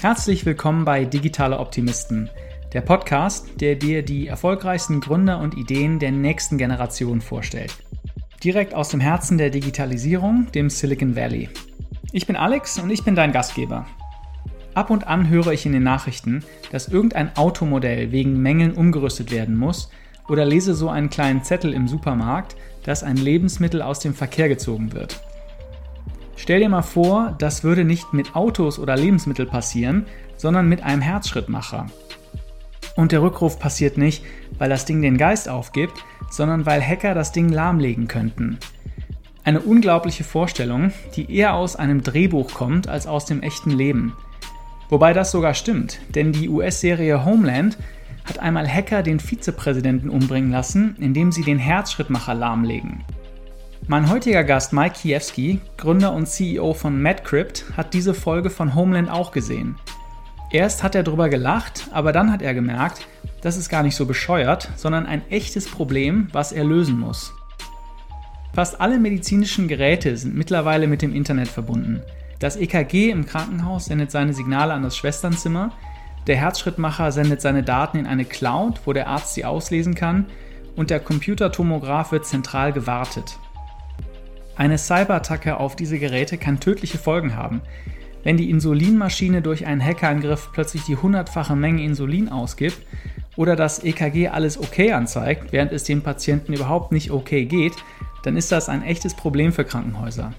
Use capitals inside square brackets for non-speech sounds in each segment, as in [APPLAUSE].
Herzlich willkommen bei Digitale Optimisten, der Podcast, der dir die erfolgreichsten Gründer und Ideen der nächsten Generation vorstellt. Direkt aus dem Herzen der Digitalisierung, dem Silicon Valley. Ich bin Alex und ich bin dein Gastgeber. Ab und an höre ich in den Nachrichten, dass irgendein Automodell wegen Mängeln umgerüstet werden muss oder lese so einen kleinen Zettel im Supermarkt, dass ein Lebensmittel aus dem Verkehr gezogen wird. Stell dir mal vor, das würde nicht mit Autos oder Lebensmitteln passieren, sondern mit einem Herzschrittmacher. Und der Rückruf passiert nicht, weil das Ding den Geist aufgibt, sondern weil Hacker das Ding lahmlegen könnten. Eine unglaubliche Vorstellung, die eher aus einem Drehbuch kommt als aus dem echten Leben. Wobei das sogar stimmt, denn die US-Serie Homeland hat einmal Hacker den Vizepräsidenten umbringen lassen, indem sie den Herzschrittmacher lahmlegen. Mein heutiger Gast Mike Kiewski, Gründer und CEO von MadCrypt, hat diese Folge von Homeland auch gesehen. Erst hat er drüber gelacht, aber dann hat er gemerkt, das ist gar nicht so bescheuert, sondern ein echtes Problem, was er lösen muss. Fast alle medizinischen Geräte sind mittlerweile mit dem Internet verbunden. Das EKG im Krankenhaus sendet seine Signale an das Schwesternzimmer, der Herzschrittmacher sendet seine Daten in eine Cloud, wo der Arzt sie auslesen kann, und der Computertomograph wird zentral gewartet. Eine Cyberattacke auf diese Geräte kann tödliche Folgen haben. Wenn die Insulinmaschine durch einen Hackerangriff plötzlich die hundertfache Menge Insulin ausgibt oder das EKG alles okay anzeigt, während es dem Patienten überhaupt nicht okay geht, dann ist das ein echtes Problem für Krankenhäuser.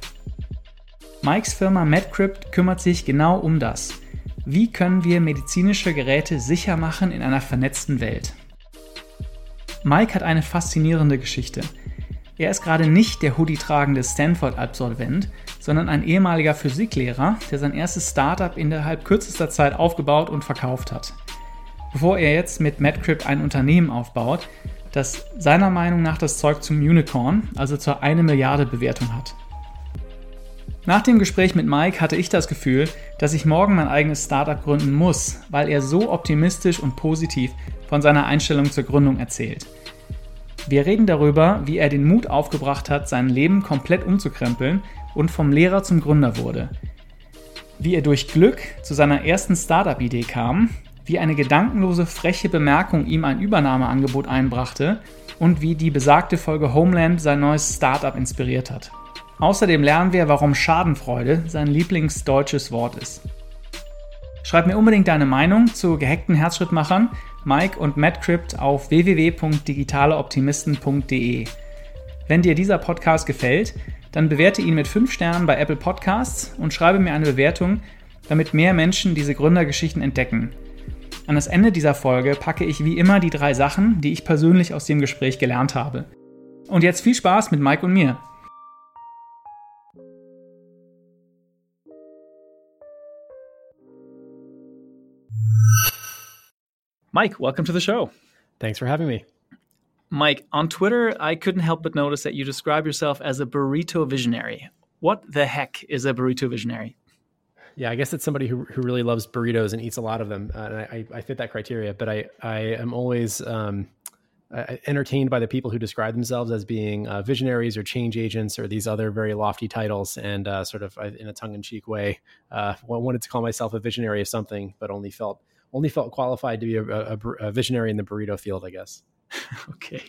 Mikes Firma MedCrypt kümmert sich genau um das. Wie können wir medizinische Geräte sicher machen in einer vernetzten Welt? Mike hat eine faszinierende Geschichte. Er ist gerade nicht der Hoodie-tragende Stanford-Absolvent, sondern ein ehemaliger Physiklehrer, der sein erstes Startup innerhalb kürzester Zeit aufgebaut und verkauft hat. Bevor er jetzt mit MadCrypt ein Unternehmen aufbaut, das seiner Meinung nach das Zeug zum Unicorn, also zur 1 Milliarde Bewertung hat. Nach dem Gespräch mit Mike hatte ich das Gefühl, dass ich morgen mein eigenes Startup gründen muss, weil er so optimistisch und positiv von seiner Einstellung zur Gründung erzählt. Wir reden darüber, wie er den Mut aufgebracht hat, sein Leben komplett umzukrempeln und vom Lehrer zum Gründer wurde. Wie er durch Glück zu seiner ersten Startup-Idee kam, wie eine gedankenlose, freche Bemerkung ihm ein Übernahmeangebot einbrachte und wie die besagte Folge Homeland sein neues Startup inspiriert hat. Außerdem lernen wir, warum Schadenfreude sein Lieblingsdeutsches Wort ist. Schreib mir unbedingt deine Meinung zu gehackten Herzschrittmachern Mike und MadCrypt auf www.digitaleoptimisten.de. Wenn dir dieser Podcast gefällt, dann bewerte ihn mit 5 Sternen bei Apple Podcasts und schreibe mir eine Bewertung, damit mehr Menschen diese Gründergeschichten entdecken. An das Ende dieser Folge packe ich wie immer die drei Sachen, die ich persönlich aus dem Gespräch gelernt habe. Und jetzt viel Spaß mit Mike und mir. Mike, welcome to the show. Thanks for having me. Mike, on Twitter, I couldn't help but notice that you describe yourself as a burrito visionary. What the heck is a burrito visionary? Yeah, I guess it's somebody who, who really loves burritos and eats a lot of them. Uh, and I, I fit that criteria, but I, I am always um, entertained by the people who describe themselves as being uh, visionaries or change agents or these other very lofty titles. And uh, sort of in a tongue in cheek way, uh, wanted to call myself a visionary of something, but only felt only felt qualified to be a, a, a visionary in the burrito field, I guess. [LAUGHS] okay,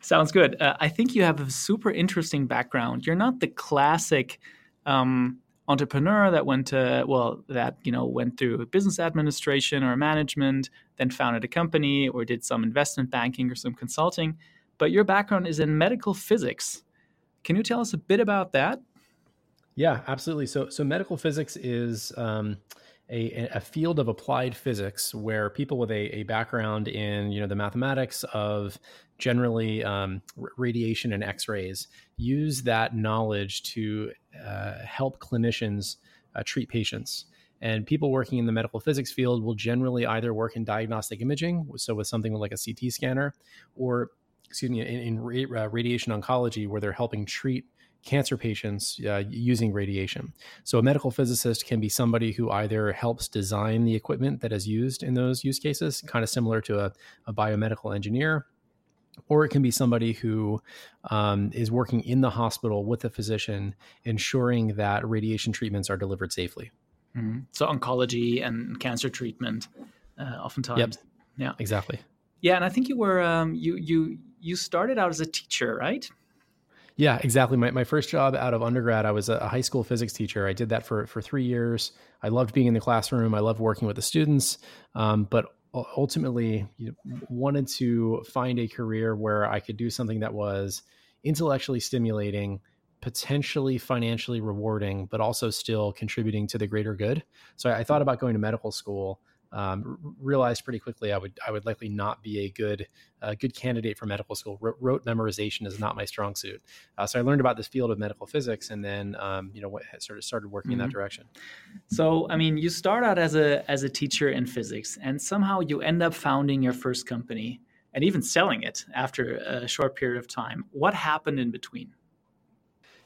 sounds good. Uh, I think you have a super interesting background. You're not the classic um, entrepreneur that went to well, that you know went through business administration or management, then founded a company or did some investment banking or some consulting. But your background is in medical physics. Can you tell us a bit about that? Yeah, absolutely. So, so medical physics is um, a, a field of applied physics where people with a, a background in you know the mathematics of generally um, radiation and x-rays use that knowledge to uh, help clinicians uh, treat patients. And people working in the medical physics field will generally either work in diagnostic imaging so with something like a ct scanner or excuse me in, in uh, radiation oncology where they're helping treat cancer patients uh, using radiation. So, a medical physicist can be somebody who either helps design the equipment that is used in those use cases, kind of similar to a, a biomedical engineer, or it can be somebody who um, is working in the hospital with a physician, ensuring that radiation treatments are delivered safely. Mm-hmm. So oncology and cancer treatment, uh, oftentimes. Yep. Yeah, exactly. Yeah, and I think you were um, you you you started out as a teacher, right? Yeah, exactly. My, my first job out of undergrad, I was a high school physics teacher. I did that for, for three years. I loved being in the classroom. I loved working with the students. Um, but ultimately you know, wanted to find a career where I could do something that was intellectually stimulating, potentially financially rewarding, but also still contributing to the greater good. So I, I thought about going to medical school um, realized pretty quickly I would I would likely not be a good uh, good candidate for medical school. R- rote memorization is not my strong suit. Uh, so I learned about this field of medical physics, and then um, you know what, sort of started working mm-hmm. in that mm-hmm. direction. So I mean, you start out as a as a teacher in physics, and somehow you end up founding your first company and even selling it after a short period of time. What happened in between?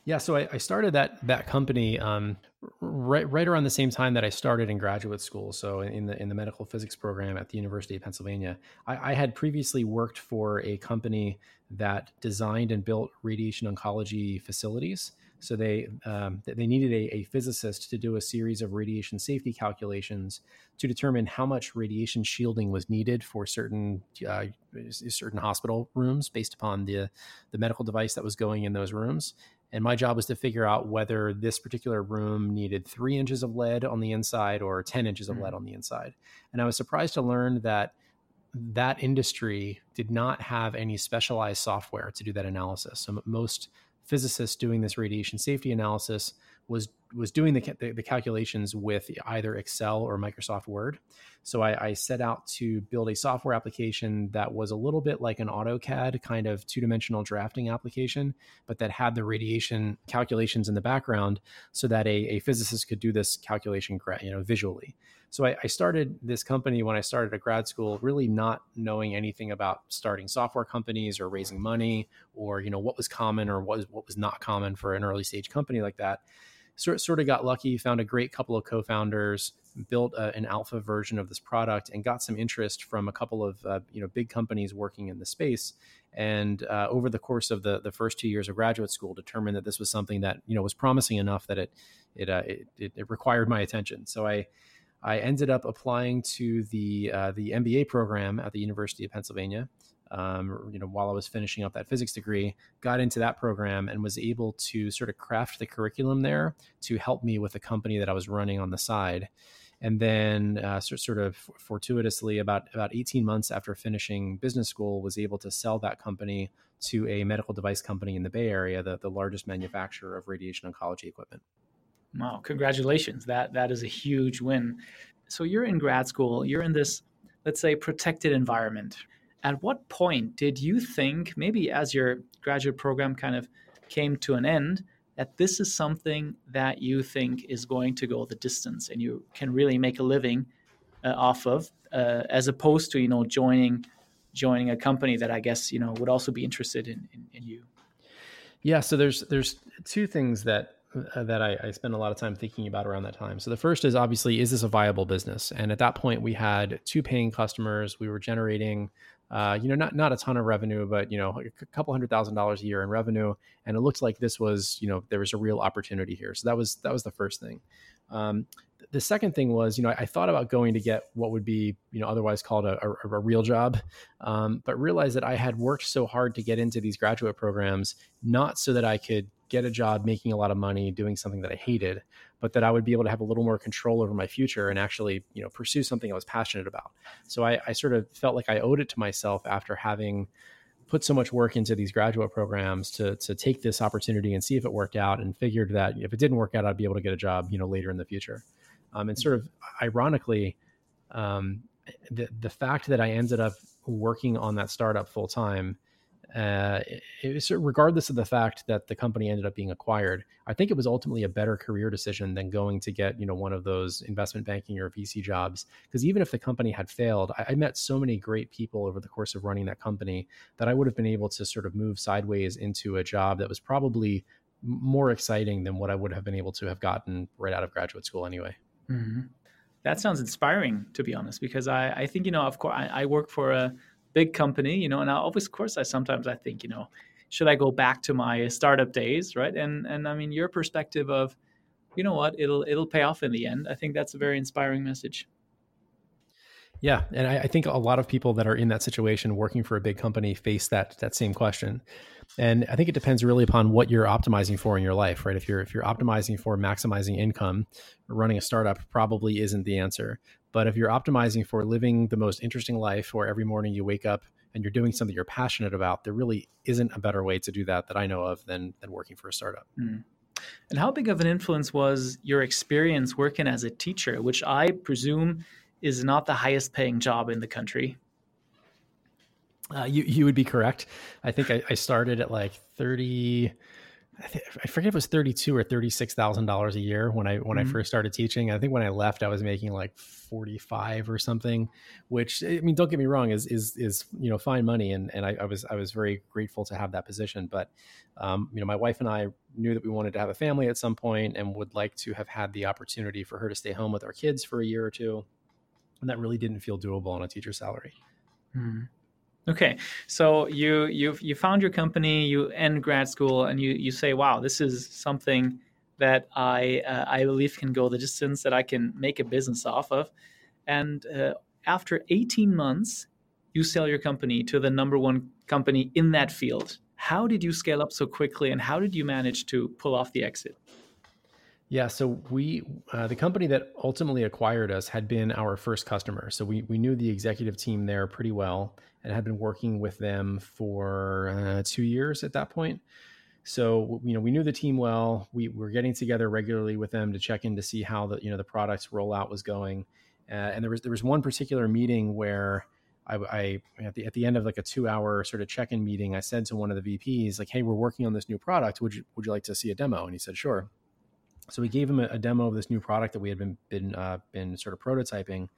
Yeah, so I, I started that that company um, right right around the same time that I started in graduate school. So in the in the medical physics program at the University of Pennsylvania, I, I had previously worked for a company that designed and built radiation oncology facilities. So they um, they needed a, a, physicist to do a series of radiation safety calculations to determine how much radiation shielding was needed for certain uh, certain hospital rooms based upon the the medical device that was going in those rooms. And my job was to figure out whether this particular room needed three inches of lead on the inside or 10 inches of mm. lead on the inside. And I was surprised to learn that that industry did not have any specialized software to do that analysis. So most physicists doing this radiation safety analysis was was doing the, the, the calculations with either Excel or Microsoft Word. So I, I, set out to build a software application that was a little bit like an AutoCAD kind of two dimensional drafting application, but that had the radiation calculations in the background, so that a, a physicist could do this calculation, you know, visually. So I, I started this company when I started at grad school, really not knowing anything about starting software companies or raising money, or you know what was common or what was what was not common for an early stage company like that sort, sort of got lucky, found a great couple of co-founders, built a, an alpha version of this product, and got some interest from a couple of uh, you know big companies working in the space. And uh, over the course of the the first two years of graduate school, determined that this was something that you know was promising enough that it it uh, it, it, required my attention. So I. I ended up applying to the uh, the MBA program at the University of Pennsylvania, um, you know, while I was finishing up that physics degree, got into that program and was able to sort of craft the curriculum there to help me with the company that I was running on the side. And then, uh, sort of fortuitously, about about 18 months after finishing business school, was able to sell that company to a medical device company in the Bay Area, the, the largest manufacturer of radiation oncology equipment. Wow! Congratulations! That that is a huge win. So you're in grad school. You're in this, let's say, protected environment, at what point did you think, maybe as your graduate program kind of came to an end, that this is something that you think is going to go the distance and you can really make a living uh, off of, uh, as opposed to you know joining joining a company that I guess you know would also be interested in, in, in you. Yeah, so there's there's two things that uh, that I, I spent a lot of time thinking about around that time. So the first is obviously, is this a viable business? And at that point, we had two paying customers. We were generating uh, you know, not not a ton of revenue, but you know, a couple hundred thousand dollars a year in revenue, and it looked like this was, you know, there was a real opportunity here. So that was that was the first thing. Um, the second thing was, you know, I thought about going to get what would be, you know, otherwise called a, a, a real job, um, but realized that I had worked so hard to get into these graduate programs, not so that I could get a job making a lot of money doing something that I hated, but that I would be able to have a little more control over my future and actually, you know, pursue something I was passionate about. So I, I sort of felt like I owed it to myself after having put so much work into these graduate programs to to take this opportunity and see if it worked out and figured that if it didn't work out i'd be able to get a job you know later in the future um, and sort of ironically um, the, the fact that i ended up working on that startup full time uh, regardless of the fact that the company ended up being acquired, I think it was ultimately a better career decision than going to get you know one of those investment banking or VC jobs. Because even if the company had failed, I, I, met so many great people over the course of running that company that I would have been able to sort of move sideways into a job that was probably more exciting than what I would have been able to have gotten right out of graduate school anyway. Mm-hmm. That sounds inspiring, to be honest, because I, I think you know, of course, I, I work for a big company, you know, and I always, of course, I sometimes I think, you know, should I go back to my startup days, right? And and I mean, your perspective of you know what, it'll it'll pay off in the end. I think that's a very inspiring message. Yeah, and I, I, think a lot of people that are in that situation, working for a big company, face that that same question. And I think it depends really upon what you're optimizing for in your life, right? If you're if you're optimizing for maximizing income, running a startup probably isn't the answer. But if you're optimizing for living the most interesting life, where every morning you wake up and you're doing something you're passionate about, there really isn't a better way to do that that I know of than than working for a startup. Mm. And how big of an influence was your experience working as a teacher, which I presume is not the highest paying job in the country. Uh, you you would be correct. I think I, I started at like thirty. I, th- I forget if it was thirty two or thirty six thousand dollars a year when I when mm-hmm. I first started teaching. I think when I left, I was making like forty five or something. Which I mean, don't get me wrong, is is is you know fine money, and and I, I was I was very grateful to have that position. But um, you know, my wife and I knew that we wanted to have a family at some point, and would like to have had the opportunity for her to stay home with our kids for a year or two and that really didn't feel doable on a teacher salary. Hmm. Okay, so you you you found your company, you end grad school, and you you say, "Wow, this is something that I uh, I believe can go the distance that I can make a business off of." And uh, after 18 months, you sell your company to the number one company in that field. How did you scale up so quickly, and how did you manage to pull off the exit? Yeah, so we uh, the company that ultimately acquired us had been our first customer. So we we knew the executive team there pretty well and had been working with them for uh, two years at that point. So you know we knew the team well. We were getting together regularly with them to check in to see how the you know the products rollout was going. Uh, and there was there was one particular meeting where I, I, at the at the end of like a two hour sort of check in meeting, I said to one of the VPs like, "Hey, we're working on this new product. Would you would you like to see a demo?" And he said, "Sure." So we gave him a, a demo of this new product that we had been been uh, been sort of prototyping.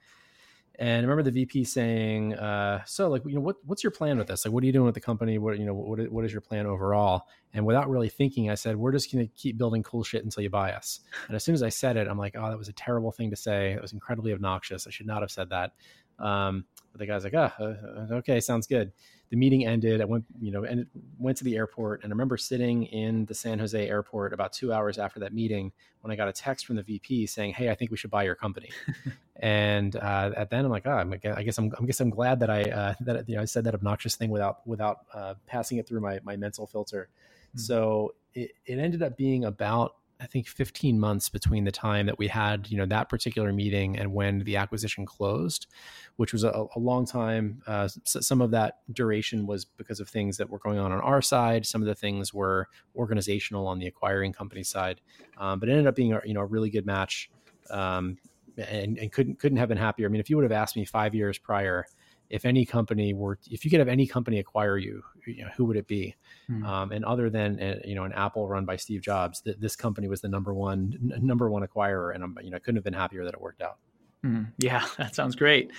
And I remember the VP saying, uh, "So, like, you know, what, what's your plan with this? Like, what are you doing with the company? What, you know, what, what is your plan overall?" And without really thinking, I said, "We're just going to keep building cool shit until you buy us." And as soon as I said it, I'm like, "Oh, that was a terrible thing to say. It was incredibly obnoxious. I should not have said that." Um, but the guy's like, "Ah, oh, okay, sounds good." The meeting ended. I went, you know, and went to the airport, and I remember sitting in the San Jose airport about two hours after that meeting when I got a text from the VP saying, "Hey, I think we should buy your company." [LAUGHS] and uh, at then I'm like, oh, I guess I'm, I guess I'm glad that I uh, that you know I said that obnoxious thing without without uh, passing it through my my mental filter. Mm-hmm. So it, it ended up being about I think 15 months between the time that we had, you know, that particular meeting and when the acquisition closed, which was a, a long time. Uh, some of that duration was because of things that were going on on our side. Some of the things were organizational on the acquiring company side, um, but it ended up being a, you know a really good match, um, and, and couldn't couldn't have been happier. I mean, if you would have asked me five years prior if any company were if you could have any company acquire you, you know, who would it be hmm. um, and other than uh, you know an apple run by steve jobs th- this company was the number one n- number one acquirer and i'm you know couldn't have been happier that it worked out hmm. yeah [LAUGHS] that sounds great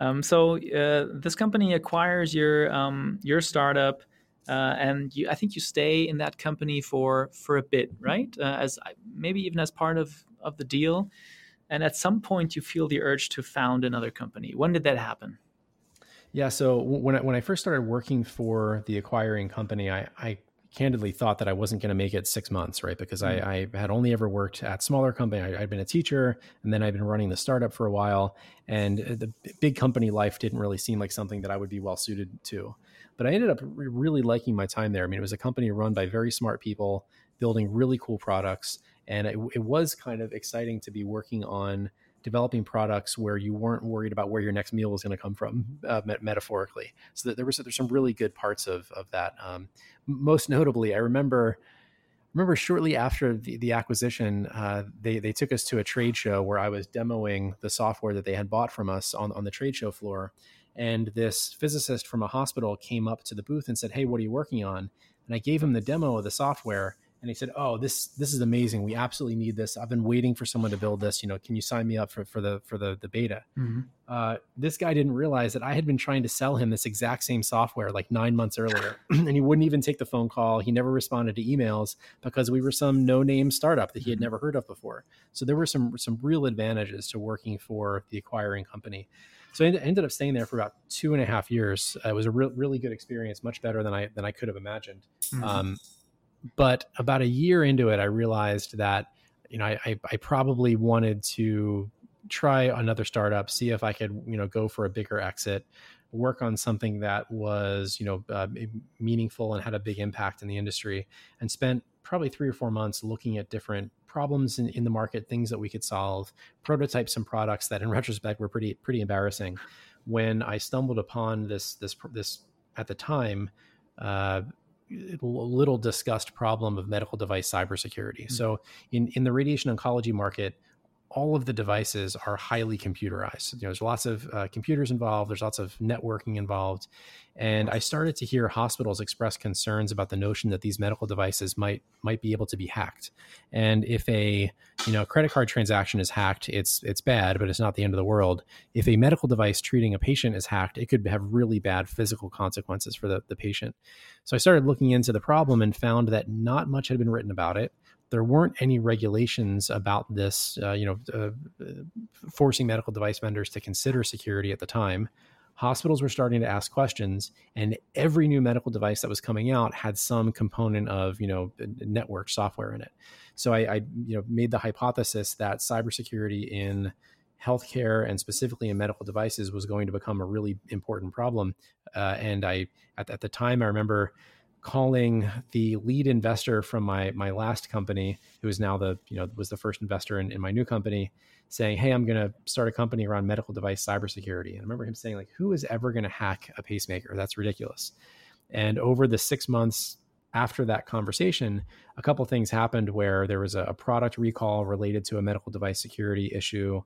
um, so uh, this company acquires your um, your startup uh, and you, I think you stay in that company for for a bit, right? Uh, as maybe even as part of of the deal, and at some point you feel the urge to found another company. When did that happen? Yeah. So when I, when I first started working for the acquiring company, I, I candidly thought that I wasn't going to make it six months, right? Because mm-hmm. I, I, had only ever worked at smaller company. I, had been a teacher, and then I'd been running the startup for a while, and the big company life didn't really seem like something that I would be well suited to. But I ended up really liking my time there. I mean, it was a company run by very smart people, building really cool products, and it, it was kind of exciting to be working on developing products where you weren't worried about where your next meal was going to come from, uh, met- metaphorically. So that there was there's some really good parts of of that. Um, most notably, I remember remember shortly after the, the acquisition, uh, they they took us to a trade show where I was demoing the software that they had bought from us on on the trade show floor, and this physicist from a hospital came up to the booth and said, "Hey, what are you working on?" And I gave him the demo of the software and he said, "Oh, this this is amazing. We absolutely need this. I've been waiting for someone to build this. You know, can you sign me up for, for the for the the beta?" Mm-hmm. Uh, this guy didn't realize that I had been trying to sell him this exact same software like nine months earlier, [CLEARS THROAT] and he wouldn't even take the phone call. He never responded to emails because we were some no name startup that he had mm-hmm. never heard of before. So there were some some real advantages to working for the acquiring company. So I ended up staying there for about two and a half years. Uh, it was a re- really good experience, much better than I than I could have imagined. Mm-hmm. Um, but about a year into it, I realized that you know, I, I, I probably wanted to try another startup, see if I could, you know, go for a bigger exit, work on something that was, you know, uh, meaningful and had a big impact in the industry, and spent probably three or four months looking at different problems in, in the market, things that we could solve, prototype some products that, in retrospect, were pretty pretty embarrassing. When I stumbled upon this this this at the time. Uh, little discussed problem of medical device cybersecurity. Mm-hmm. So, in, in the radiation oncology market, all of the devices are highly computerized. You know, there's lots of uh, computers involved. There's lots of networking involved, and I started to hear hospitals express concerns about the notion that these medical devices might might be able to be hacked. And if a you know credit card transaction is hacked, it's it's bad, but it's not the end of the world. If a medical device treating a patient is hacked, it could have really bad physical consequences for the, the patient. So I started looking into the problem and found that not much had been written about it there weren't any regulations about this, uh, you know, uh, forcing medical device vendors to consider security at the time. Hospitals were starting to ask questions, and every new medical device that was coming out had some component of, you know, network software in it. So I, I you know, made the hypothesis that cybersecurity in healthcare and specifically in medical devices was going to become a really important problem. Uh, and I, at, at the time, I remember calling the lead investor from my my last company, who is now the you know was the first investor in, in my new company, saying, "Hey, I'm going to start a company around medical device cybersecurity." And I remember him saying, "Like, who is ever going to hack a pacemaker? That's ridiculous." And over the six months after that conversation, a couple things happened where there was a, product recall related to a medical device security issue.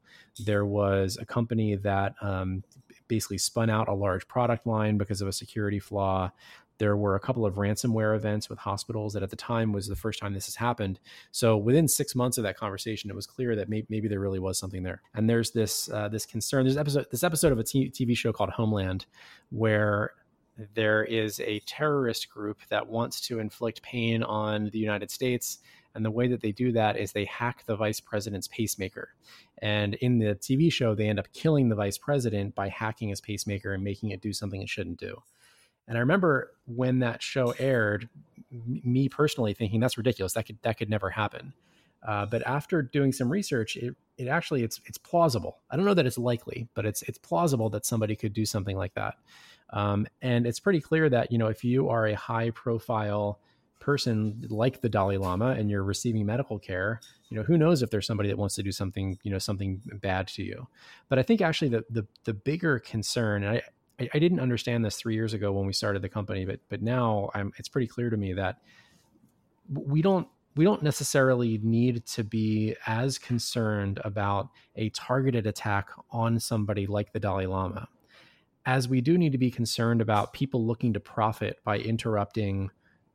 There was a company that um, basically spun out a large product line because of a security flaw. There were a couple of ransomware events with hospitals that at the time was the first time this has happened. So within six months of that conversation, it was clear that maybe, maybe there really was something there. And there's this uh, this concern. There's episode this episode of a t- TV show called Homeland, where there is a terrorist group that wants to inflict pain on the United States. And the way that they do that is they hack the vice president's pacemaker. And in the TV show, they end up killing the vice president by hacking his pacemaker and making it do something it shouldn't do. And I remember when that show aired, me personally thinking that's ridiculous. That could that could never happen. Uh, but after doing some research, it it actually it's it's plausible. I don't know that it's likely, but it's it's plausible that somebody could do something like that. Um, and it's pretty clear that you know if you are a high profile person like the Dalai Lama and you're receiving medical care, you know who knows if there's somebody that wants to do something you know something bad to you. But I think actually the the, the bigger concern, and I, I, I, didn't understand this three years ago when we started the company, but but now I'm, it's pretty clear to me that we don't we don't necessarily need to be as concerned about a targeted attack on somebody like the Dalai Lama as we do need to be concerned about people looking to profit by interrupting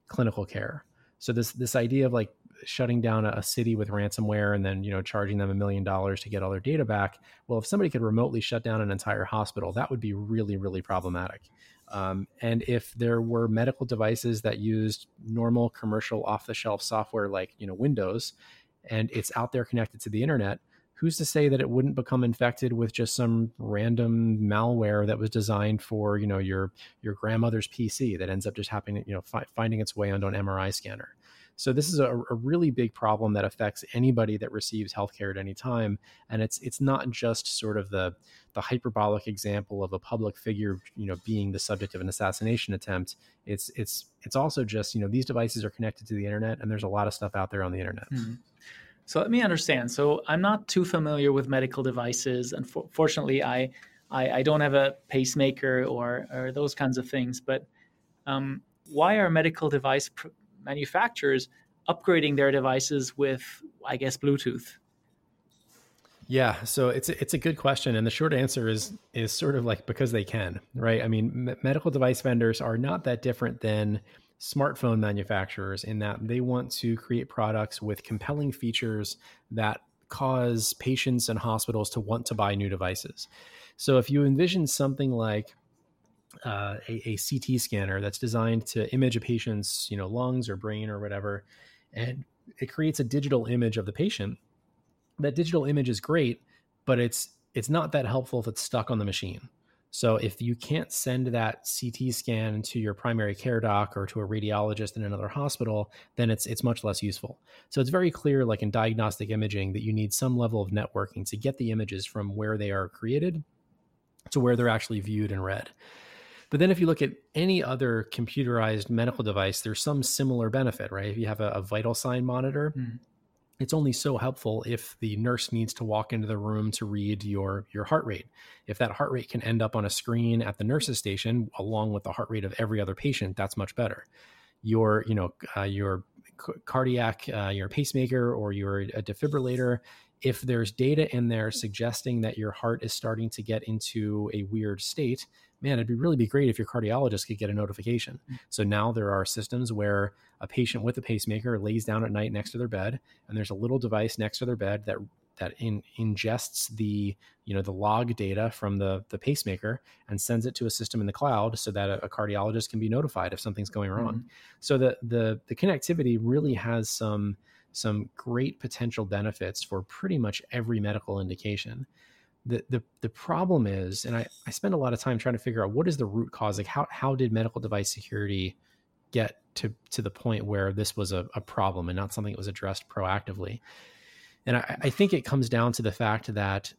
clinical care. So this this idea of like shutting down a, city with ransomware and then you know charging them a million dollars to get all their data back. Well if somebody could remotely shut down an entire hospital that would be really really problematic. Um, and if there were medical devices that used normal commercial off the shelf software like you know windows and it's out there connected to the internet who's to say that it wouldn't become infected with just some random malware that was designed for you know your your grandmother's pc that ends up just happening you know fi- finding its way onto an mri scanner so this is a, a, really big problem that affects anybody that receives healthcare at any time, and it's it's not just sort of the the hyperbolic example of a public figure, you know, being the subject of an assassination attempt. It's it's it's also just you know these devices are connected to the internet, and there's a lot of stuff out there on the internet. Mm-hmm. So let me understand. So I'm not too familiar with medical devices, and for, fortunately, I, I, I don't have a pacemaker or or those kinds of things. But um, why are medical device pr- manufacturers upgrading their devices with, I guess, Bluetooth? Yeah, so it's a, it's a good question, and the short answer is is sort of like because they can, right? I mean, m- medical device vendors are not that different than smartphone manufacturers in that they want to create products with compelling features that cause patients and hospitals to want to buy new devices. So if you envision something like uh, a, a, CT scanner that's designed to image a patient's you know lungs or brain or whatever, and it creates a digital image of the patient. That digital image is great, but it's it's not that helpful if it's stuck on the machine. So if you can't send that CT scan to your primary care doc or to a radiologist in another hospital, then it's it's much less useful. So it's very clear, like in diagnostic imaging, that you need some level of networking to get the images from where they are created to where they're actually viewed and read. But then if you look at any other computerized medical device, there's some similar benefit, right? If you have a, a vital sign monitor, mm it's only so helpful if the nurse needs to walk into the room to read your your heart rate. If that heart rate can end up on a screen at the nurse's station along with the heart rate of every other patient that's much better. Your you know uh, your cardiac uh, your pacemaker or your defibrillator if there's data in there suggesting that your heart is starting to get into a weird state man, it'd be really be great if your cardiologist could get a notification. Mm. So now there are systems where a patient with a pacemaker lays down at night next to their bed, and there's a little device next to their bed that that in, ingests the you know the log data from the the pacemaker and sends it to a system in the cloud so that a, a cardiologist can be notified if something's going wrong. Mm-hmm. So the the the connectivity really has some some great potential benefits for pretty much every medical indication the the the problem is, and I, I spend a lot of time trying to figure out what is the root cause. Like how how did medical device security get to to the point where this was a, a problem and not something that was addressed proactively? And I, I think it comes down to the fact that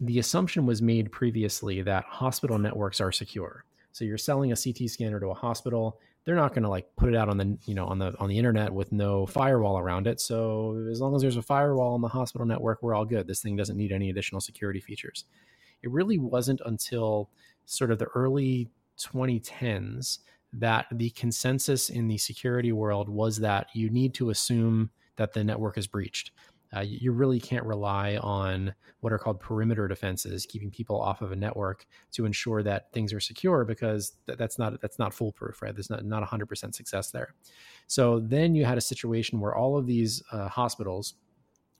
the assumption was made previously that hospital networks are secure. So you're selling a CT scanner to a hospital, they're not going to like put it out on the you know on the on the internet with no firewall around it. So as long as there's a firewall on the hospital network we're all good. This thing doesn't need any additional security features. It really wasn't until sort of the early 2010s that the consensus in the security world was that you need to assume that the network is breached uh, you really can't rely on what are called perimeter defenses, keeping people off of a network to ensure that things are secure, because th- that's not that's not foolproof, right? There's not not 100% success there. So then you had a situation where all of these uh, hospitals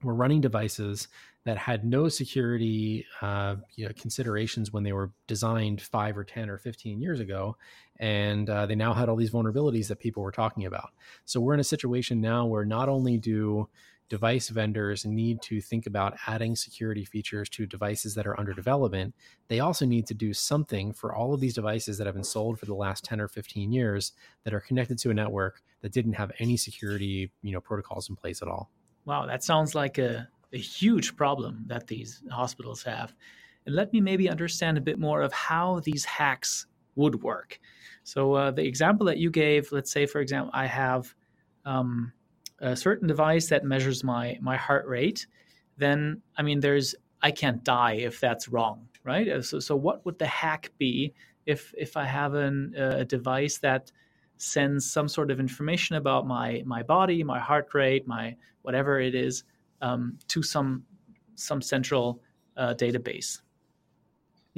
were running devices that had no security uh, you know, considerations when they were designed five or 10 or 15 years ago. And uh, they now had all these vulnerabilities that people were talking about. So we're in a situation now where not only do device vendors need to think about adding security features to devices that are under development, they also need to do something for all of these devices that have been sold for the last 10 or 15 years that are connected to a network that didn't have any security, you know, protocols in place at all. Wow, that sounds like a, a huge problem that these hospitals have. And let me maybe understand a bit more of how these hacks would work. So uh, the example that you gave, let's say, for example, I have um, a certain device that measures my my heart rate, then I mean, there's I can't die if that's wrong, right? Uh, so, so what would the hack be if if I have an, a device that sends some sort of information about my my body, my heart rate, my whatever it is, um, to some some central uh, database?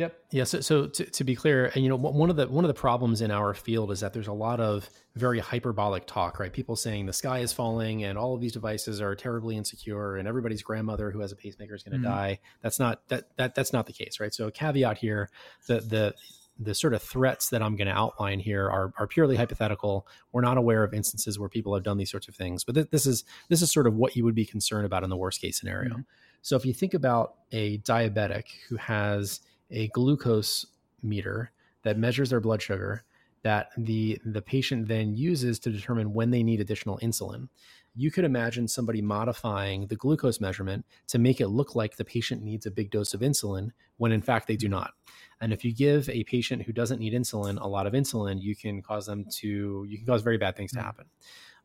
Yep. Yeah. So, so to, to be clear, and you know, one of the one of the problems in our field is that there's a lot of very hyperbolic talk, right? People saying the sky is falling and all of these devices are terribly insecure and everybody's grandmother who has a pacemaker is going to mm-hmm. die. That's not that that that's not the case, right? So, a caveat here: the the the sort of threats that I'm going to outline here are, are purely hypothetical. We're not aware of instances where people have done these sorts of things, but th- this is this is sort of what you would be concerned about in the worst case scenario. Mm-hmm. So if you think about a diabetic who has a glucose meter that measures their blood sugar that the the patient then uses to determine when they need additional insulin. You could imagine somebody modifying the glucose measurement to make it look like the patient needs a big dose of insulin when in fact they do not. And if you give a patient who doesn't need insulin a lot of insulin, you can cause them to you can cause very bad things to mm. happen.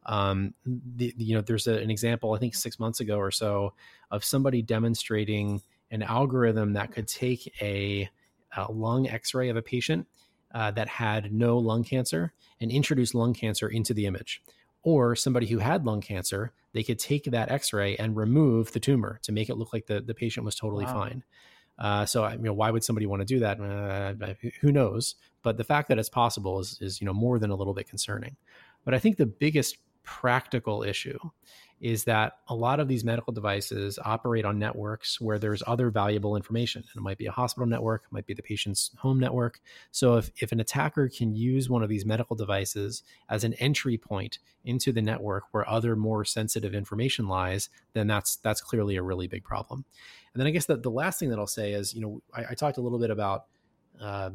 Um, the, you know, there's a, an example I think six months ago or so of somebody demonstrating an algorithm that could take a, a lung x-ray of a patient uh, that had no lung cancer and introduce lung cancer into the image. Or somebody who had lung cancer they could take that x-ray and remove the tumor to make it look like the, the patient was totally wow. fine. Uh, so you know why would somebody want to do that? Uh, who knows? But the fact that it's possible is, is you know more than a little bit concerning. But i think the biggest practical issue is that a lot of these medical devices operate on networks where there's other valuable information. And it might be a hospital network, it might be the patient's home network. So if, if an attacker can use one of these medical devices as an entry point into the network where other more sensitive information lies, then that's that's clearly a really big problem. And then I guess that the last thing that I'll say is, you know, I, I talked a little bit about uh,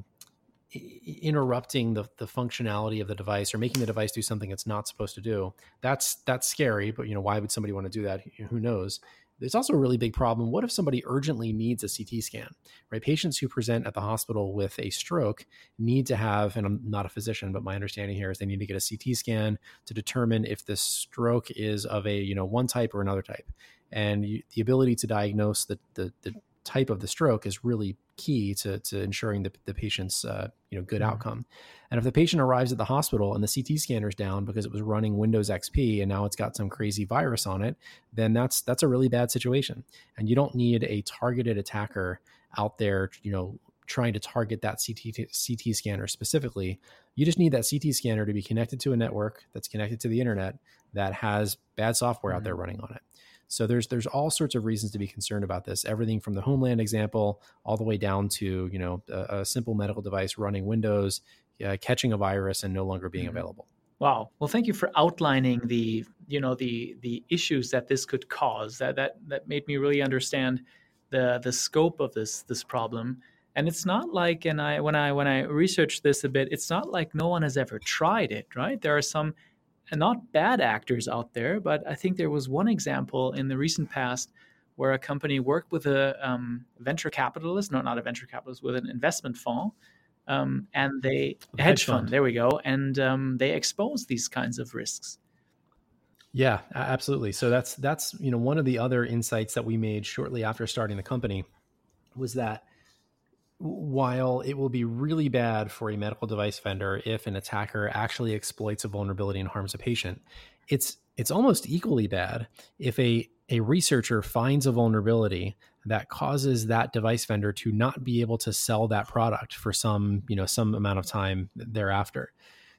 interrupting the, the functionality of the device or making the device do something it's not supposed to do that's that's scary but you know why would somebody want to do that? Who knows? There's also a really big problem. What if somebody urgently needs a ct scan right? Patients who present at the hospital with a stroke need to have and i'm not a physician but my understanding here is they need to get a ct scan to determine if the stroke is of a you know one type or another type. And you, the ability to diagnose the, the, the type of the stroke is really key to, to ensuring the, the patient's uh, you know good mm-hmm. outcome. And if the patient arrives at the hospital and the CT scanner is down because it was running Windows XP and now it's got some crazy virus on it, then that's that's a really bad situation. And you don't need a targeted attacker out there, you know, trying to target that CT CT scanner specifically. You just need that CT scanner to be connected to a network that's connected to the internet that has bad software mm-hmm. out there mm-hmm. running on it. So there's there's all sorts of reasons to be concerned about this. Everything from the Homeland example all the way down to you know a, a simple medical device running Windows, uh, catching a virus and no longer being mm-hmm. available. Wow. Well, thank you for outlining the you know the the issues that this could cause. That that that made me really understand the the scope of this this problem. And it's not like, and I when I when I researched this a bit, it's not like no one has ever tried it, right? There are some and not bad actors out there, but I think there was one example in the recent past where a company worked with a um, venture capitalist, no, not a venture capitalist, with an investment fund, um, and they hedge, hedge fund, fund, There we go, and um, they exposed these kinds of risks. Yeah, absolutely. So that's that's you know one of the other insights that we made shortly after starting the company was that while it will be really bad for a medical device vendor if an attacker actually exploits a vulnerability and harms a patient, it's it's almost equally bad if a a researcher finds a vulnerability that causes that device vendor to not be able to sell that product for some you know some amount of time thereafter.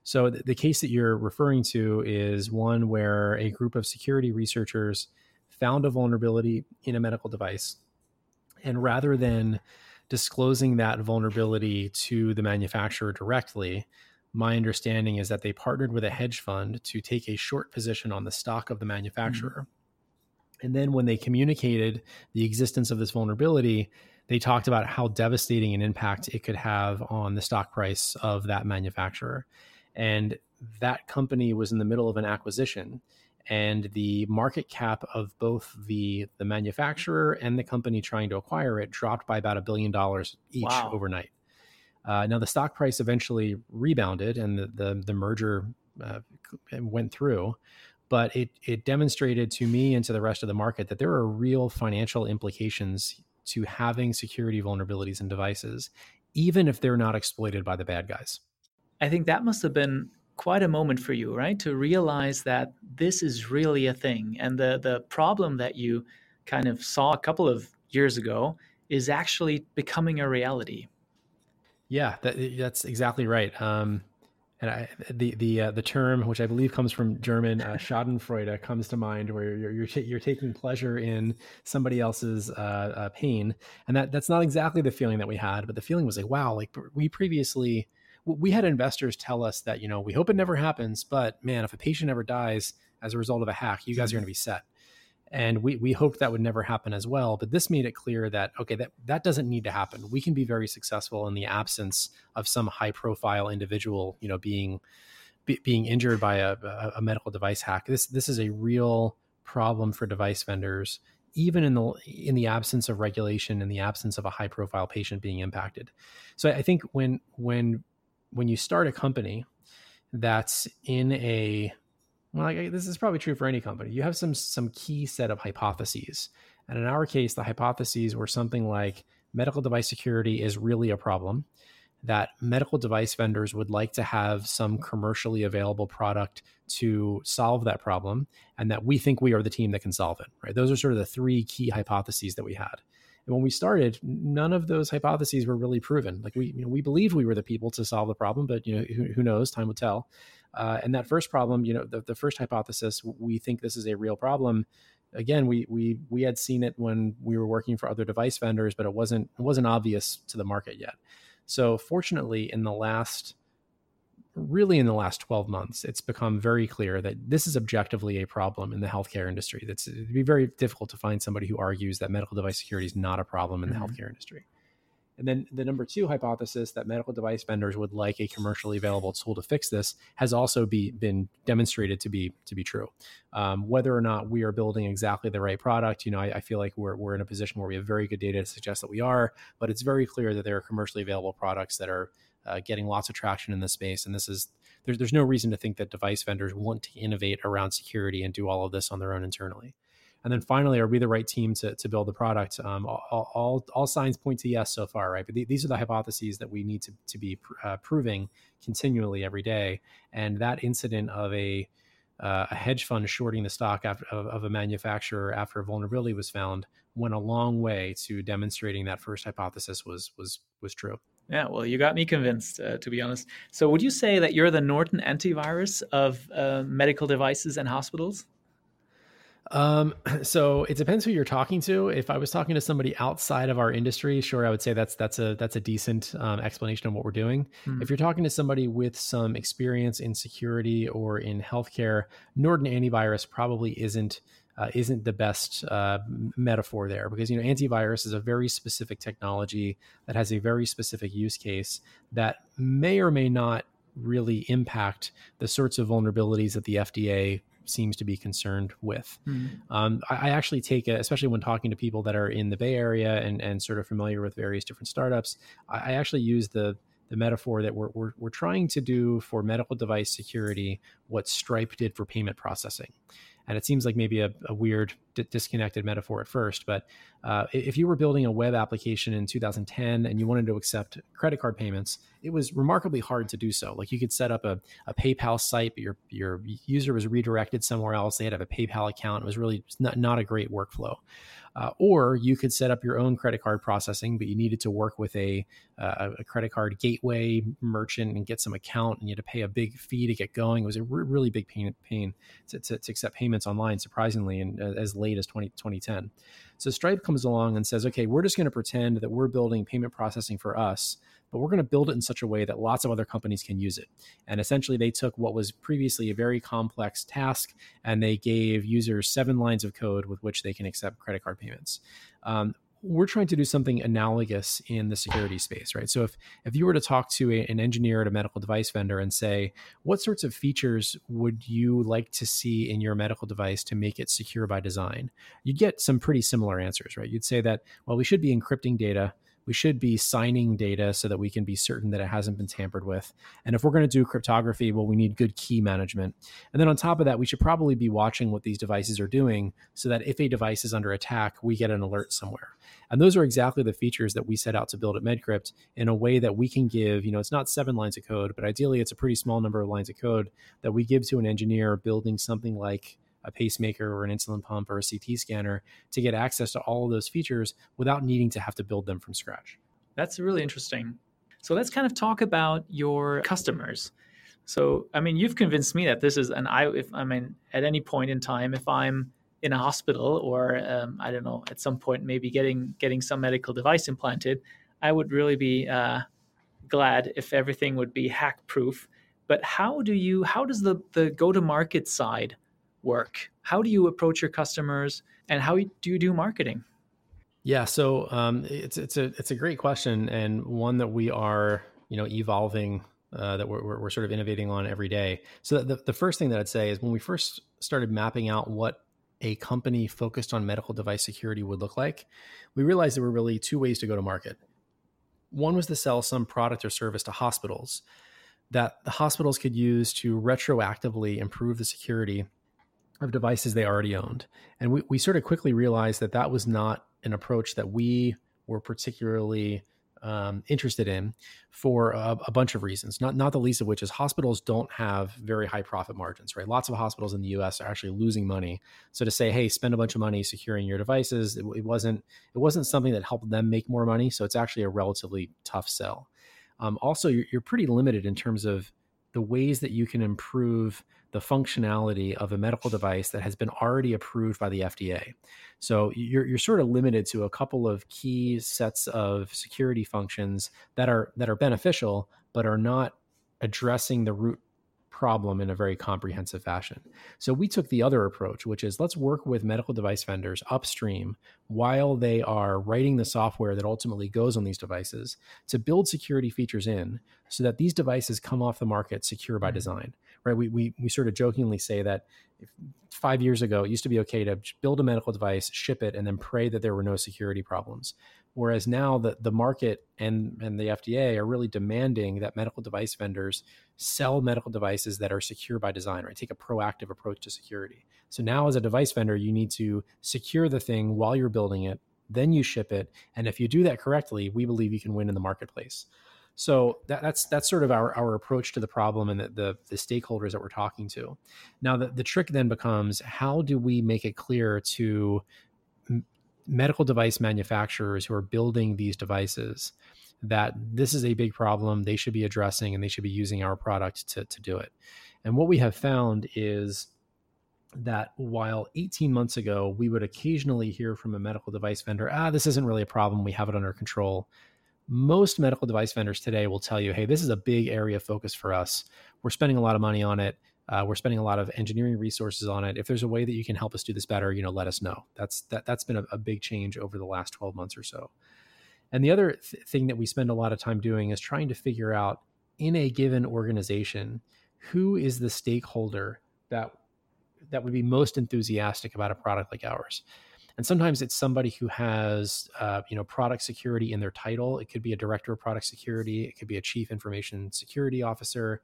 So the, the case that you're referring to is one where a group of security researchers found a vulnerability in a medical device, and rather than disclosing that vulnerability to the manufacturer directly, my understanding is that they partnered with a hedge fund to take a short position on the stock of the manufacturer. Mm-hmm. And then when they communicated the existence of this vulnerability, they talked about how devastating an impact it could have on the stock price of that manufacturer. And that company was in the middle of an acquisition and the market cap of both the the manufacturer and the company trying to acquire it dropped by about a billion dollars each wow. overnight. Uh, now the stock price eventually rebounded, and the the, the merger uh, went through, but it it demonstrated to me and to the rest of the market that there are real financial implications to having security vulnerabilities in devices, even if they're not exploited by the bad guys. I think that must have been quite a moment for you, right? To realize that this is really a thing. And the, the problem that you kind of saw a couple of years ago is actually becoming a reality. Yeah, that, that's exactly right. Um, and I, the the uh, the term, which I believe comes from German, uh, [LAUGHS] Schadenfreude, comes to mind, where you're you're, t- you're taking pleasure in somebody else's uh, uh, pain, and that that's not exactly the feeling that we had, but the feeling was like, wow, like we previously we had investors tell us that you know we hope it never happens but man if a patient ever dies as a result of a hack you guys are going to be set. And we we hoped that would never happen as well but this made it clear that okay that that doesn't need to happen. We can be very successful in the absence of some high profile individual you know being be, being injured by a, a, medical device hack. This this is a real problem for device vendors even in the in the absence of regulation in the absence of a high profile patient being impacted. So i think when when when you start a company that's in a well, this is probably true for any company. You have some some key set of hypotheses, and in our case, the hypotheses were something like medical device security is really a problem. That medical device vendors would like to have some commercially available product to solve that problem, and that we think we are the team that can solve it. Right? Those are sort of the three key hypotheses that we had. And when we started, none of those hypotheses were really proven. Like we, you know, we believed we were the people to solve the problem, but you know, who, who knows? Time will tell. Uh, and that first problem, you know, the, the first hypothesis, we think this is a real problem. Again, we we we had seen it when we were working for other device vendors, but it wasn't it wasn't obvious to the market yet. So fortunately, in the last really in the last 12 months, it's become very clear that this is objectively a problem in the healthcare industry. That's it'd be very difficult to find somebody who argues that medical device security is not a problem in the mm-hmm. healthcare industry. And then the number two hypothesis that medical device vendors would like a commercially available tool to fix this has also be, been demonstrated to be to be true. Um, whether or not we are building exactly the right product, you know, I, I, feel like we're, we're in a position where we have very good data to suggest that we are, but it's very clear that there are commercially available products that are uh, getting lots of traction in this space. And this is there's there's no reason to think that device vendors want to innovate around security and do all of this on their own internally. And then finally, are we the right team to, to build the product? Um, all, all, all, signs point to yes so far, right? But th- these are the hypotheses that we need to, to be pr- uh, proving continually every day. And that incident of a, uh, a hedge fund shorting the stock after, of, of, a manufacturer after a vulnerability was found went a long way to demonstrating that first hypothesis was was was true. Yeah, well, you got me convinced, uh, to be honest. So, would you say that you're the Norton antivirus of uh, medical devices and hospitals? Um, [CLEARS THROAT] so it depends who you're talking to. If I was talking to somebody outside of our industry, sure, I would say that's that's a that's a decent um, explanation of what we're doing. Hmm. If you're talking to somebody with some experience in security or in healthcare, Norton antivirus probably isn't uh, isn't the best uh, metaphor there because you know antivirus is a very specific technology that has a very specific use case that may or may not really impact the sorts of vulnerabilities that the FDA seems to be concerned with. Mm-hmm. Um, I, I, actually take it, especially when talking to people that are in the Bay Area and, and sort of familiar with various different startups. I, I actually use the the metaphor that we're, we're, we're trying to do for medical device security what Stripe did for payment processing and it seems like maybe a, a weird d- disconnected metaphor at first but uh, if you were building a web application in 2010 and you wanted to accept credit card payments it was remarkably hard to do so. Like you could set up a, a paypal site but your, your user was redirected somewhere else. They had to have a paypal account. It was really not, not a great workflow uh, or you could set up your own credit card processing, but you needed to work with a, uh, a credit card gateway merchant and get some account, and you had to pay a big fee to get going. It was a re- really big pain, pain to, to, to, accept payments online, surprisingly, and uh, as late as 20, 2010. So Stripe comes along and says, okay, we're just going to pretend that we're building payment processing for us but we're going to build it in such a way that lots of other companies can use it. And essentially, they took what was previously a very complex task and they gave users seven lines of code with which they can accept credit card payments. Um, we're trying to do something analogous in the security space, right? So if if you were to talk to a, an engineer at a medical device vendor and say, what sorts of features would you like to see in your medical device to make it secure by design? You'd get some pretty similar answers, right? You'd say that, well, we should be encrypting data we should be signing data so that we can be certain that it hasn't been tampered with. And if we're going to do cryptography, well, we need good key management. And then on top of that, we should probably be watching what these devices are doing so that if a device is under attack, we get an alert somewhere. And those are exactly the features that we set out to build at MedCrypt in a way that we can give, you know, it's not seven lines of code, but ideally it's a pretty small number of lines of code that we give to an engineer building something like a pacemaker or an insulin pump or a CT scanner to get access to all of those features without needing to have to build them from scratch. That's really interesting. So let's kind of talk about your customers. So, I mean, you've convinced me that this is an I. If I mean, at any point in time, if I'm in a hospital or um, I don't know, at some point maybe getting getting some medical device implanted, I would really be uh, glad if everything would be hack proof. But how do you? How does the the go to market side work? How do you approach your customers, and how do you do marketing? Yeah, so um, it's it's a it's a great question and one that we are you know evolving uh, that we're, we're sort of innovating on every day. So the, the first thing that I'd say is when we first started mapping out what a company focused on medical device security would look like, we realized there were really two ways to go to market. One was to sell some product or service to hospitals that the hospitals could use to retroactively improve the security of devices they already owned. And we, we sort of quickly realized that that was not an approach that we were particularly um, interested in for a, a, bunch of reasons. Not not the least of which is hospitals don't have very high profit margins, right? Lots of hospitals in the U.S. are actually losing money. So to say, hey, spend a bunch of money securing your devices, it, it wasn't it wasn't something that helped them make more money. So it's actually a relatively tough sell. Um, also, you're, you're pretty limited in terms of the ways that you can improve the functionality of a medical device that has been already approved by the FDA. So you're, you're sort of limited to a couple of key sets of security functions that are that are beneficial, but are not addressing the root problem in a very comprehensive fashion. So we took the other approach, which is let's work with medical device vendors upstream while they are writing the software that ultimately goes on these devices to build security features in so that these devices come off the market secure by mm-hmm. design. Right? We, we, we sort of jokingly say that five years ago, it used to be okay to build a medical device, ship it, and then pray that there were no security problems. Whereas now the, the market and, and the FDA are really demanding that medical device vendors sell medical devices that are secure by design, right? Take a proactive approach to security. So now as a device vendor, you need to secure the thing while you're building it, then you ship it. And if you do that correctly, we believe you can win in the marketplace. So that, that's that's sort of our, our approach to the problem and the, the, the stakeholders that we're talking to. Now the, the trick then becomes how do we make it clear to medical device manufacturers who are building these devices that this is a big problem they should be addressing and they should be using our product to, to do it. And what we have found is that while 18 months ago we would occasionally hear from a medical device vendor, ah, this isn't really a problem, we have it under control. Most medical device vendors today will tell you, hey, this is a big area of focus for us. We're spending a lot of money on it. Uh, we're spending a lot of engineering resources on it. If there's a way that you can help us do this better, you know, let us know. That's that that's been a, a big change over the last 12 months or so. And the other th- thing that we spend a lot of time doing is trying to figure out in a given organization who is the stakeholder that that would be most enthusiastic about a product like ours. And sometimes it's somebody who has, uh, you know, product security in their title. It could be a director of product security. It could be a chief information security officer.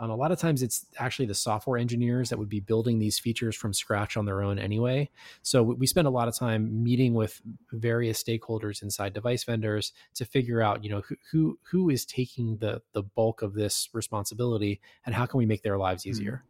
Um, a lot of times it's actually the software engineers that would be building these features from scratch on their own anyway. So we spend a lot of time meeting with various stakeholders inside device vendors to figure out, you know, who who, who is taking the the bulk of this responsibility and how can we make their lives hmm. easier.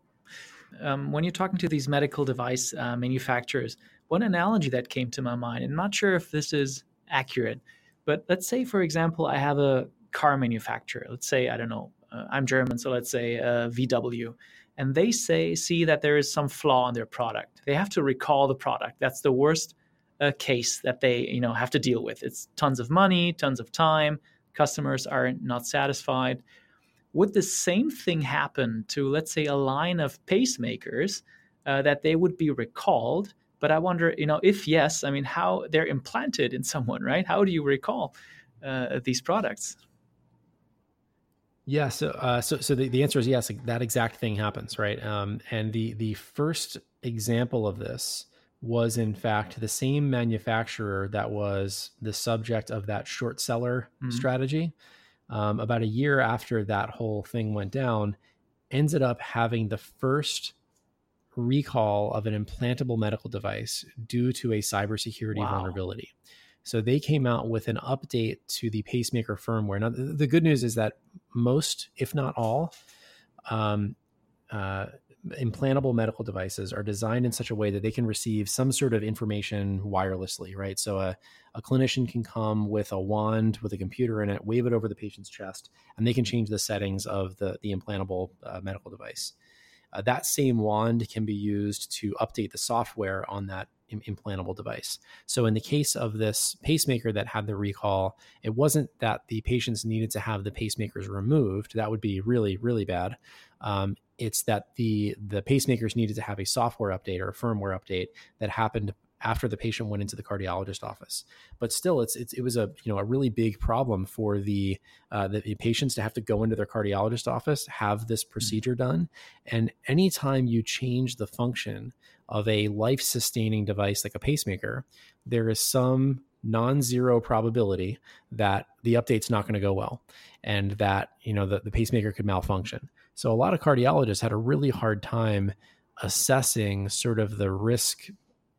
Um, when you're talking to these medical device uh, manufacturers, one analogy that came to my mind, and I'm not sure if this is accurate, but let's say, for example, I have a car manufacturer. Let's say, I don't know, uh, I'm German, so let's say uh, VW, and they say see that there is some flaw in their product. They have to recall the product. That's the worst uh, case that they you know have to deal with. It's tons of money, tons of time. Customers are not satisfied. Would the same thing happen to let's say a line of pacemakers uh, that they would be recalled? But I wonder, you know, if yes, I mean, how they're implanted in someone, right? How do you recall uh, these products? Yeah, so uh, so so the, the answer is yes. That exact thing happens, right? Um, and the the first example of this was in fact the same manufacturer that was the subject of that short seller mm-hmm. strategy. Um, about a year after that whole thing went down, ended up having the first recall of an implantable medical device due to a cybersecurity wow. vulnerability. So they came out with an update to the pacemaker firmware. Now, the good news is that most, if not all, um, uh, implantable medical devices are designed in such a way that they can receive some sort of information wirelessly, right? So a, a clinician can come with a wand with a computer in it, wave it over the patient's chest, and they can change the settings of the, the implantable uh, medical device. Uh, that same wand can be used to update the software on that implantable device. So, in the case of this pacemaker that had the recall, it wasn't that the patients needed to have the pacemakers removed. That would be really, really bad. Um, it's that the the pacemakers needed to have a software update or a firmware update that happened after the patient went into the cardiologist office. But still, it's, it's it was a you know a really big problem for the uh, the, the, patients to have to go into their cardiologist office, have this mm-hmm. procedure done, and anytime you change the function of a life sustaining device like a pacemaker, there is some non-zero probability that the update's not going to go well and that you know the, the pacemaker could malfunction so a lot of cardiologists had a really hard time assessing sort of the risk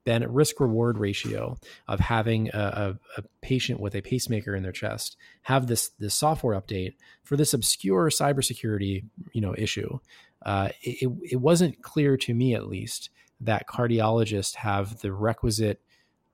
ben- risk reward ratio of having a, a, a, patient with a pacemaker in their chest have this this software update for this obscure cybersecurity you know issue. Uh, it, it wasn't clear to me at least that cardiologists have the requisite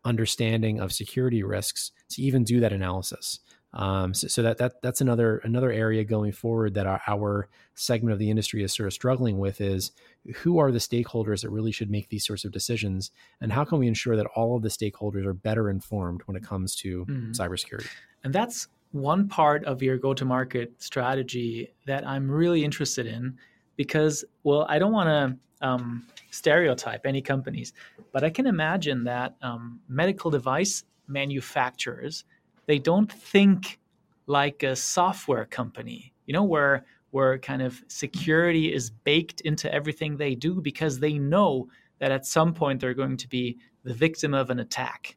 understanding of security risks to even do that analysis. Um, so, so, that that that's another another area going forward that our, our segment of the industry is sort of struggling with is who are the stakeholders that really should make these sorts of decisions, and how can we ensure that all of the stakeholders are better informed when it comes to mm-hmm. cybersecurity? And that's one part of your go-to-market strategy that I'm really interested in because, well, I don't want to um, stereotype any companies, but I can imagine that um, medical device manufacturers they don't think like a software company, you know, where where kind of security is baked into everything they do because they know that at some point they're going to be the victim of an attack.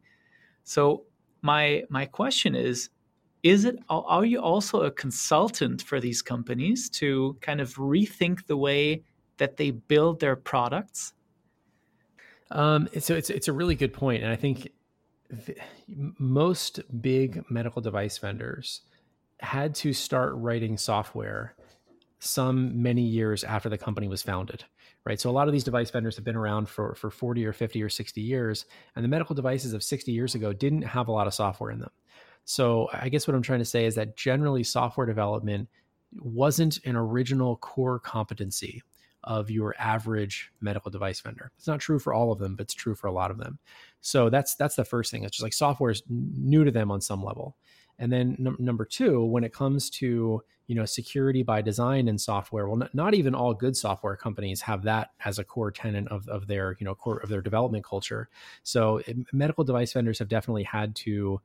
So my my question is is it are you also a consultant for these companies to kind of rethink the way that they build their products um, so it's it's a really good point and i think most big medical device vendors had to start writing software some many years after the company was founded right so a lot of these device vendors have been around for for 40 or 50 or 60 years and the medical devices of 60 years ago didn't have a lot of software in them so I guess what I'm trying to say is that generally software development wasn't an original core competency of your average medical device vendor. It's not true for all of them, but it's true for a lot of them. So that's that's the first thing. It's just like software is new to them on some level. And then num- number two, when it comes to you know security by design in software, well, not, not even all good software companies have that as a core tenet of, of their you know core of their development culture. So it, medical device vendors have definitely had to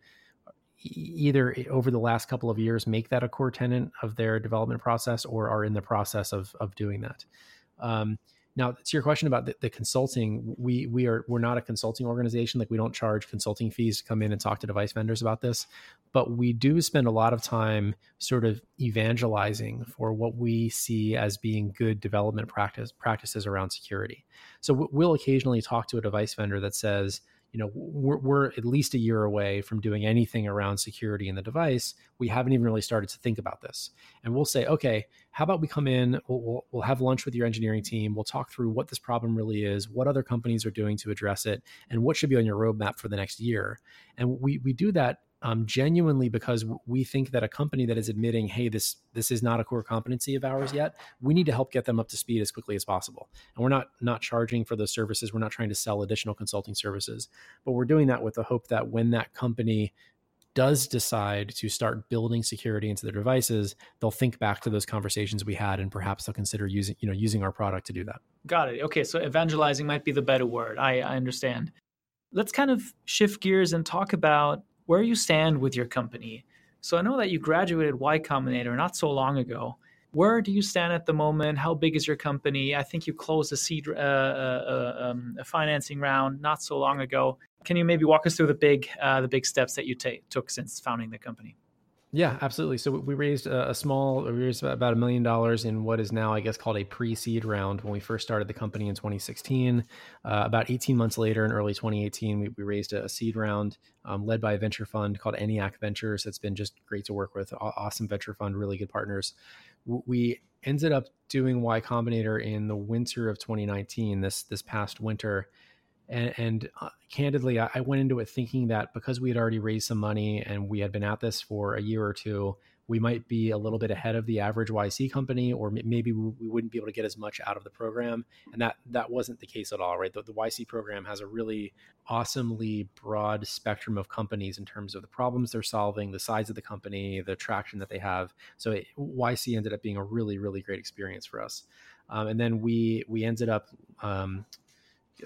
either over the last couple of years make that a core tenant of their development process or are in the process of, of doing that. Um, now, to your question about the, the, consulting, we we are we're not a consulting organization. Like we don't charge consulting fees to come in and talk to device vendors about this, but we do spend a lot of time sort of evangelizing for what we see as being good development practice practices around security. So we'll occasionally talk to a device vendor that says, you know we're, we're, at least a year away from doing anything around security in the device. We haven't even really started to think about this. And we'll say okay how about we come in we'll, we'll, we'll, have lunch with your engineering team. We'll talk through what this problem really is what other companies are doing to address it and what should be on your roadmap for the next year. And we, we do that um, genuinely because we think that a company that is admitting, hey, this this is not a core competency of ours yet, we need to help get them up to speed as quickly as possible. And we're not not charging for those services. We're not trying to sell additional consulting services, but we're doing that with the hope that when that company does decide to start building security into their devices, they'll think back to those conversations we had and perhaps they'll consider using, you know, using our product to do that. Got it. Okay. So evangelizing might be the better word. I, I understand. Let's kind of shift gears and talk about where you stand with your company. So I know that you graduated Y Combinator not so long ago. Where do you stand at the moment? How big is your company? I think you closed a seed uh, uh, um, a financing round not so long ago. Can you maybe walk us through the big uh, the big steps that you t- took since founding the company? Yeah, absolutely. So we raised a, small, we raised about a million dollars in what is now, I guess, called a pre-seed round. When we first started the company in 2016, uh, about 18 months later, in early 2018, we, we raised a, seed round um, led by a venture fund called ENIAC Ventures. It's been just great to work with. Awesome venture fund, really good partners. We ended up doing Y Combinator in the winter of 2019. This this past winter and, and uh, candidly, I, I, went into it thinking that because we had already raised some money and we had been at this for a year or two, we might be a little bit ahead of the average YC company, or m- maybe we, wouldn't be able to get as much out of the program. And that that wasn't the case at all, right? The, the YC program has a really awesomely broad spectrum of companies in terms of the problems they're solving, the size of the company, the traction that they have. So it, YC ended up being a really, really great experience for us. Um, and then we we ended up um,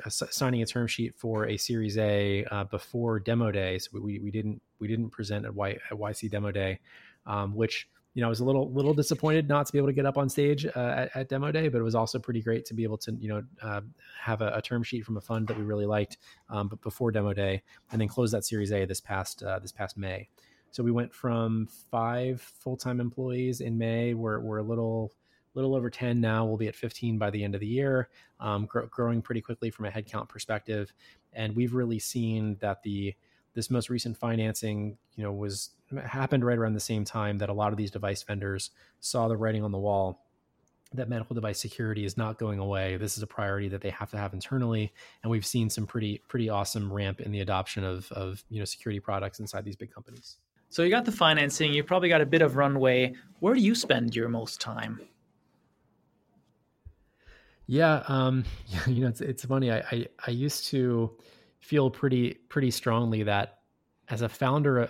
signing a term sheet for a Series A uh, before demo day. So we, we didn't we didn't present at, y, at YC demo day, um, which you know I was a little little disappointed not to be able to get up on stage uh, at, at, demo day, but it was also pretty great to be able to you know uh, have a, a, term sheet from a fund that we really liked, um, but before demo day, and then close that Series A this past uh, this past May. So we went from five full time employees in May. We're we're a little little over 10 now. We'll be at 15 by the end of the year, um, gr- growing pretty quickly from a headcount perspective. And we've really seen that the this most recent financing, you know, was happened right around the same time that a lot of these device vendors saw the writing on the wall that medical device security is not going away. This is a priority that they have to have internally, and we've seen some pretty pretty awesome ramp in the adoption of of you know security products inside these big companies. So you got the financing, you probably got a bit of runway. Where do you spend your most time? Yeah, um, [LAUGHS] you know, it's it's funny. I, I, I used to feel pretty pretty strongly that as a founder, uh,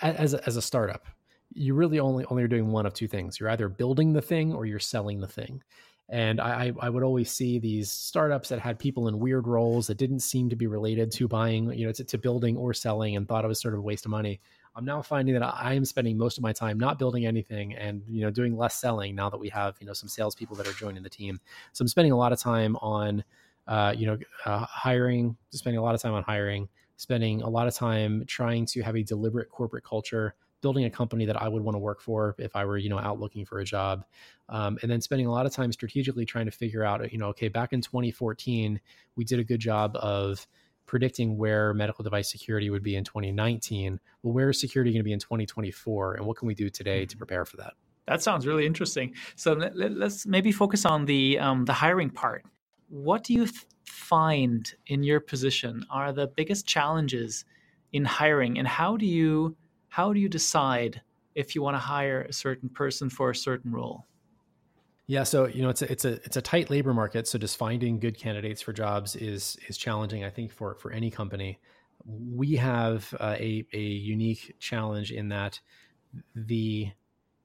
as a, as a startup, you really only only are doing one of two things. You're either building the thing or you're selling the thing. And I, I would always see these startups that had people in weird roles that didn't seem to be related to buying, you know, to, to building or selling, and thought it was sort of a waste of money. I'm now finding that I am spending most of my time not building anything and you know doing less selling now that we have you know some salespeople that are joining the team. So I'm spending a lot of time on uh, you know uh, hiring, spending a lot of time on hiring, spending a lot of time trying to have a deliberate corporate culture, building a company that I would want to work for if I were you know out looking for a job, um, and then spending a lot of time strategically trying to figure out you know okay back in 2014 we did a good job of predicting where medical device security would be in 2019. Well, where is security going to be in 2024? And what can we do today to mm-hmm. prepare for that? That sounds really interesting. So let, us maybe focus on the um, the hiring part. What do you th- find in your position are the biggest challenges in hiring, and how do you how do you decide if you want to hire a certain person for a certain role? Yeah, so you know it's a it's a it's a tight labor market. So just finding good candidates for jobs is is challenging. I think for for any company, we have uh, a a unique challenge in that the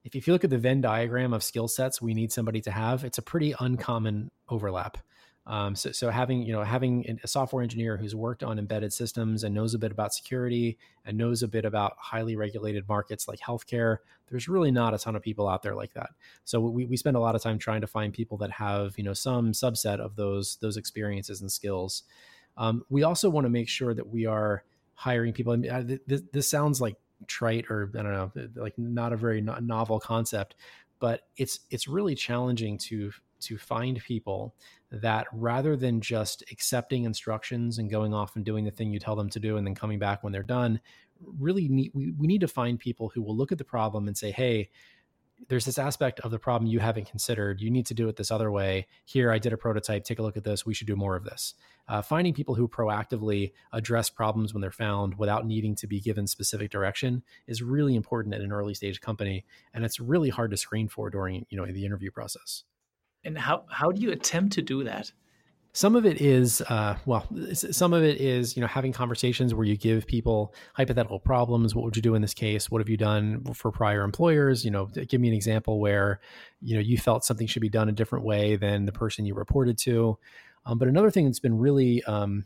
if you look at the Venn diagram of skill sets we need somebody to have, it's a pretty uncommon overlap. Um, so, so having you know having a software engineer who's worked on embedded systems and knows a bit about security and knows a bit about highly regulated markets like healthcare, there's really not a ton of people out there like that. So we, we spend a lot of time trying to find people that have you know some subset of those those experiences and skills. Um, we also want to make sure that we are hiring people. And this, this sounds like trite or I don't know, like not a very novel concept, but it's it's really challenging to to find people that rather than just accepting instructions and going off and doing the thing you tell them to do and then coming back when they're done really need we, we need to find people who will look at the problem and say hey there's this aspect of the problem you haven't considered. You need to do it this other way. Here i did a prototype. Take a look at this. We should do more of this. Uh, finding people who proactively address problems when they're found without needing to be given specific direction is really important at an early stage company and it's really hard to screen for during you know the interview process and how how do you attempt to do that? Some of it is, uh, well, some of it is, you know, having conversations where you give people hypothetical problems. What would you do in this case? What have you done for prior employers? You know, give me an example where, you know, you felt something should be done a different way than the person you reported to. Um, but another thing that's been really um,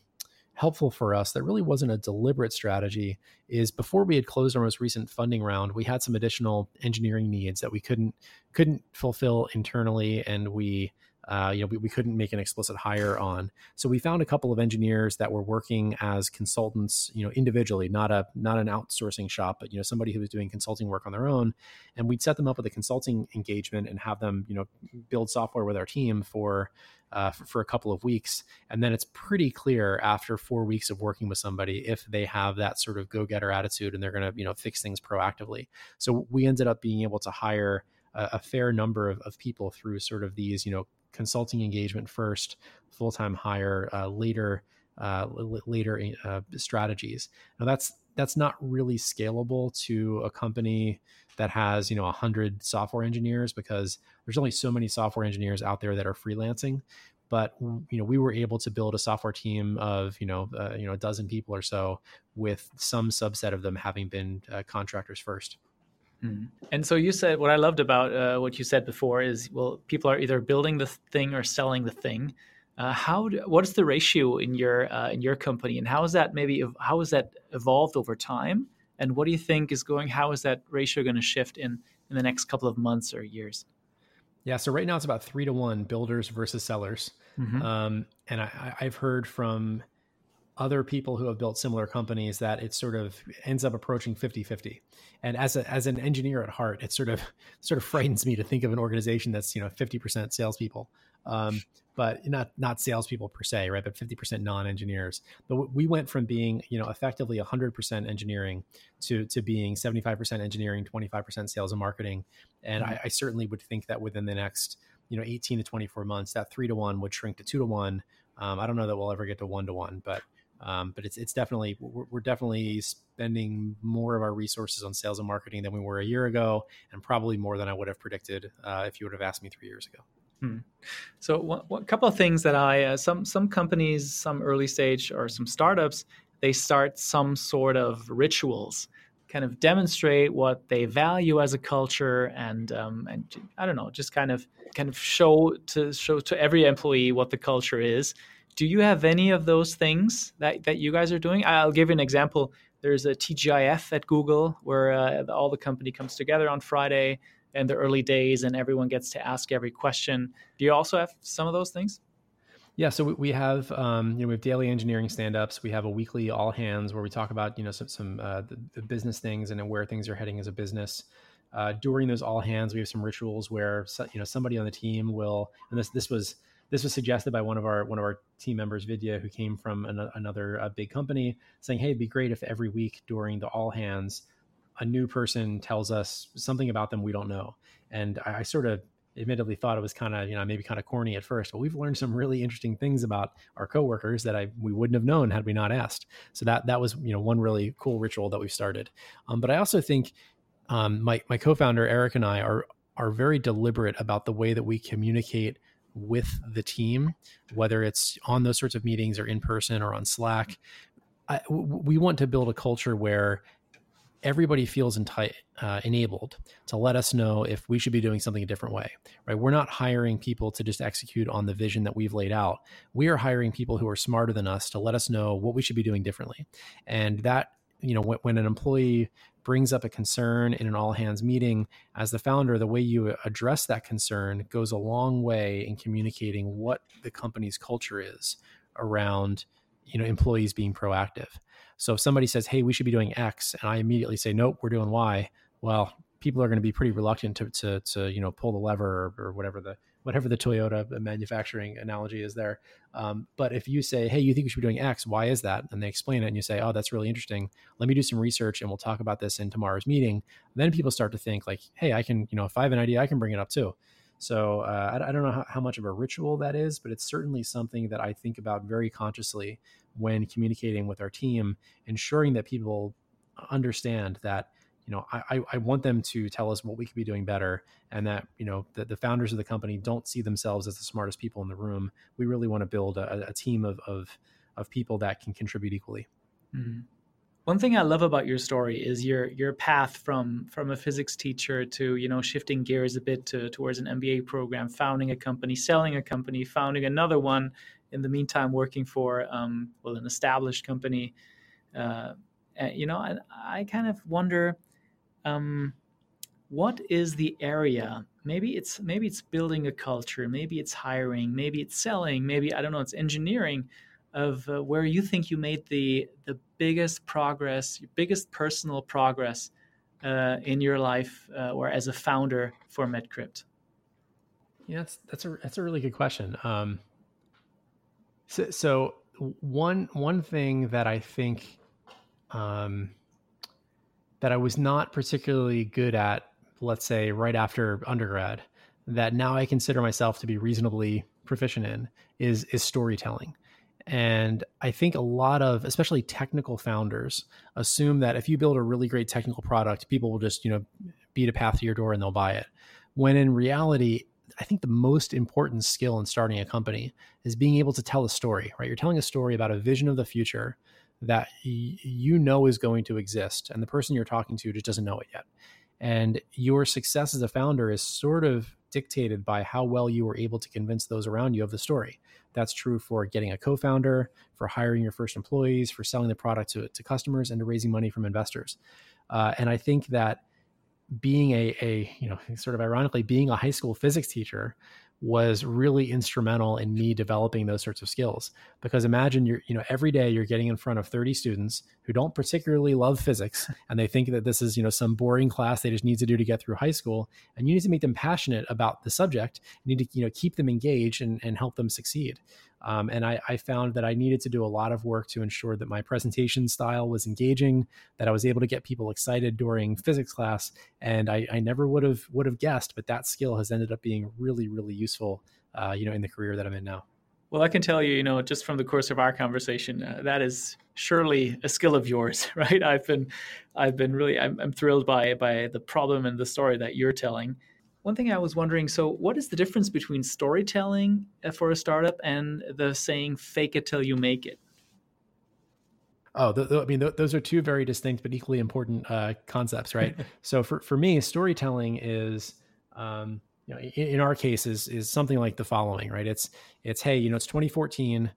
helpful for us that really wasn't a deliberate strategy is before we had closed our most recent funding round we had some additional engineering needs that we couldn't couldn't fulfill internally and we uh, you know, we, we couldn't make an explicit hire on. So we found a couple of engineers that were working as consultants, you know, individually, not a not an outsourcing shop, but you know, somebody who was doing consulting work on their own. And we'd set them up with a consulting engagement and have them, you know, build software with our team for uh, for, for, a couple of weeks. And then it's pretty clear after four weeks of working with somebody if they have that sort of go getter attitude and they're going to, you know, fix things proactively. So we ended up being able to hire a, fair number of, of people through sort of these, you know, consulting engagement first, full time hire uh, later. Uh, later uh, strategies. Now that's that's not really scalable to a company that has you know 100 software engineers because there's only so many software engineers out there that are freelancing but you know we were able to build a software team of you know uh, you know a dozen people or so with some subset of them having been uh, contractors first mm. and so you said what i loved about uh, what you said before is well people are either building the thing or selling the thing uh, how do, what is the ratio in your uh, in your company and how is that maybe how has that evolved over time and what do you think is going? How is that ratio going to shift in in the next couple of months or years? Yeah, so right now it's about three to one builders versus sellers, mm-hmm. um, and I, I've heard from other people who have built similar companies that it sort of ends up approaching 50-50 and as a, as an engineer at heart it sort of [LAUGHS] sort of frightens me to think of an organization that's you know 50% salespeople um, but not not salespeople per se, right? But fifty percent non-engineers. But we went from being you know effectively hundred percent engineering to to being seventy five percent engineering, twenty five percent sales and marketing. And mm-hmm. I, I certainly would think that within the next you know eighteen to twenty four months, that three to one would shrink to two to one. Um, I don't know that we'll ever get to one to one, but um, but it's it's definitely we're, we're, definitely spending more of our resources on sales and marketing than we were a year ago, and probably more than I would have predicted uh, if you would have asked me three years ago. Hmm. So, a couple of things that I uh, some some companies, some early stage or some startups, they start some sort of rituals kind of demonstrate what they value as a culture and um, and I don't know, just kind of kind of show to show to every employee what the culture is. Do you have any of those things that, that you guys are doing? I'll give you an example. There's a TGIF at Google where uh, all the company comes together on Friday in the early days and everyone gets to ask every question. Do you also have some of those things? Yeah, so we have um, you know we have daily engineering stand-ups. We have a weekly all hands where we talk about you know some some uh, the, the, business things and where things are heading as a business. Uh, during those all hands, we have some rituals where you know somebody on the team will, and this this was this was suggested by one of our one of our team members, Vidya, who came from an, another uh, big company, saying, "Hey, it'd be great if every week during the all hands, a new person tells us something about them we don't know." And I, I sort of admittedly thought it was kind of you know maybe kind of corny at first but we've learned some really interesting things about our coworkers that i we wouldn't have known had we not asked so that that was you know one really cool ritual that we've started um, but i also think um, my my co-founder eric and i are are very deliberate about the way that we communicate with the team whether it's on those sorts of meetings or in person or on slack I, we want to build a culture where everybody feels enti- uh, enabled to let us know if we should be doing something a different way right? We're not hiring people to just execute on the vision that we've laid out. We are hiring people who are smarter than us to let us know what we should be doing differently. And that you know when, when an employee brings up a concern in an all hands meeting as the founder the way you address that concern goes a long way in communicating what the company's culture is around you know employees being proactive. So if somebody says, "Hey, we should be doing X," and I immediately say, "Nope, we're doing Y," well, people are going to be pretty reluctant to to, to you know pull the lever or, or whatever the whatever the Toyota manufacturing analogy is there. Um, but if you say, "Hey, you think we should be doing X? Why is that?" and they explain it, and you say, "Oh, that's really interesting. Let me do some research, and we'll talk about this in tomorrow's meeting." Then people start to think like, "Hey, I can, you know, if I have an idea, I can bring it up too." So uh, I, I, don't know how, how, much of a ritual that is, but it's certainly something that I think about very consciously when communicating with our team, ensuring that people understand that you know I, I want them to tell us what we could be doing better, and that you know that the founders of the company don't see themselves as the smartest people in the room. We really want to build a, a team of, of of people that can contribute equally. Mm-hmm. One thing I love about your story is your your path from from a physics teacher to you know shifting gears a bit to, towards an MBA program, founding a company, selling a company, founding another one. In the meantime, working for um, well an established company. Uh, you know, I, I, kind of wonder um, what is the area. Maybe it's maybe it's building a culture. Maybe it's hiring. Maybe it's selling. Maybe I don't know. It's engineering of uh, where you think you made the the biggest progress, your biggest personal progress uh, in your life uh, or as a founder for MedCrypt? Yeah, that's that's a that's a really good question. Um, so, so one one thing that I think um, that I was not particularly good at, let's say right after undergrad, that now I consider myself to be reasonably proficient in is is storytelling. And I think a lot of, especially technical founders, assume that if you build a really great technical product, people will just, you know, beat a path to your door and they'll buy it. When in reality, I think the most important skill in starting a company is being able to tell a story, right? You're telling a story about a vision of the future that y- you know is going to exist, and the person you're talking to just doesn't know it yet. And your success as a founder is sort of dictated by how well you were able to convince those around you of the story. That's true for getting a co founder, for hiring your first employees, for selling the product to, to customers, and to raising money from investors. Uh, and I think that being a, a, you know, sort of ironically, being a high school physics teacher was really instrumental in me developing those sorts of skills. Because imagine you're you know every day you're getting in front of 30 students who don't particularly love physics [LAUGHS] and they think that this is you know some boring class they just need to do to get through high school and you need to make them passionate about the subject you need to you know keep them engaged and, and help them succeed um, and I, I, found that I needed to do a lot of work to ensure that my presentation style was engaging, that I was able to get people excited during physics class. And I, I never would have would have guessed, but that skill has ended up being really, really useful, uh, you know, in the career that I'm in now. Well, I can tell you, you know, just from the course of our conversation, uh, that is surely a skill of yours, [LAUGHS] right? I've been, I've been really, I'm, I'm thrilled by by the problem and the story that you're telling. One thing I was wondering so, what is the difference between storytelling uh, for a startup and the saying fake it till you make it? Oh, the, the, I mean, th- those are two very distinct but equally important uh, concepts, right? [LAUGHS] so for for me, storytelling is, um, you know, in, in, our case, is is something like the following, right? It's it's hey, you know, it's 2014.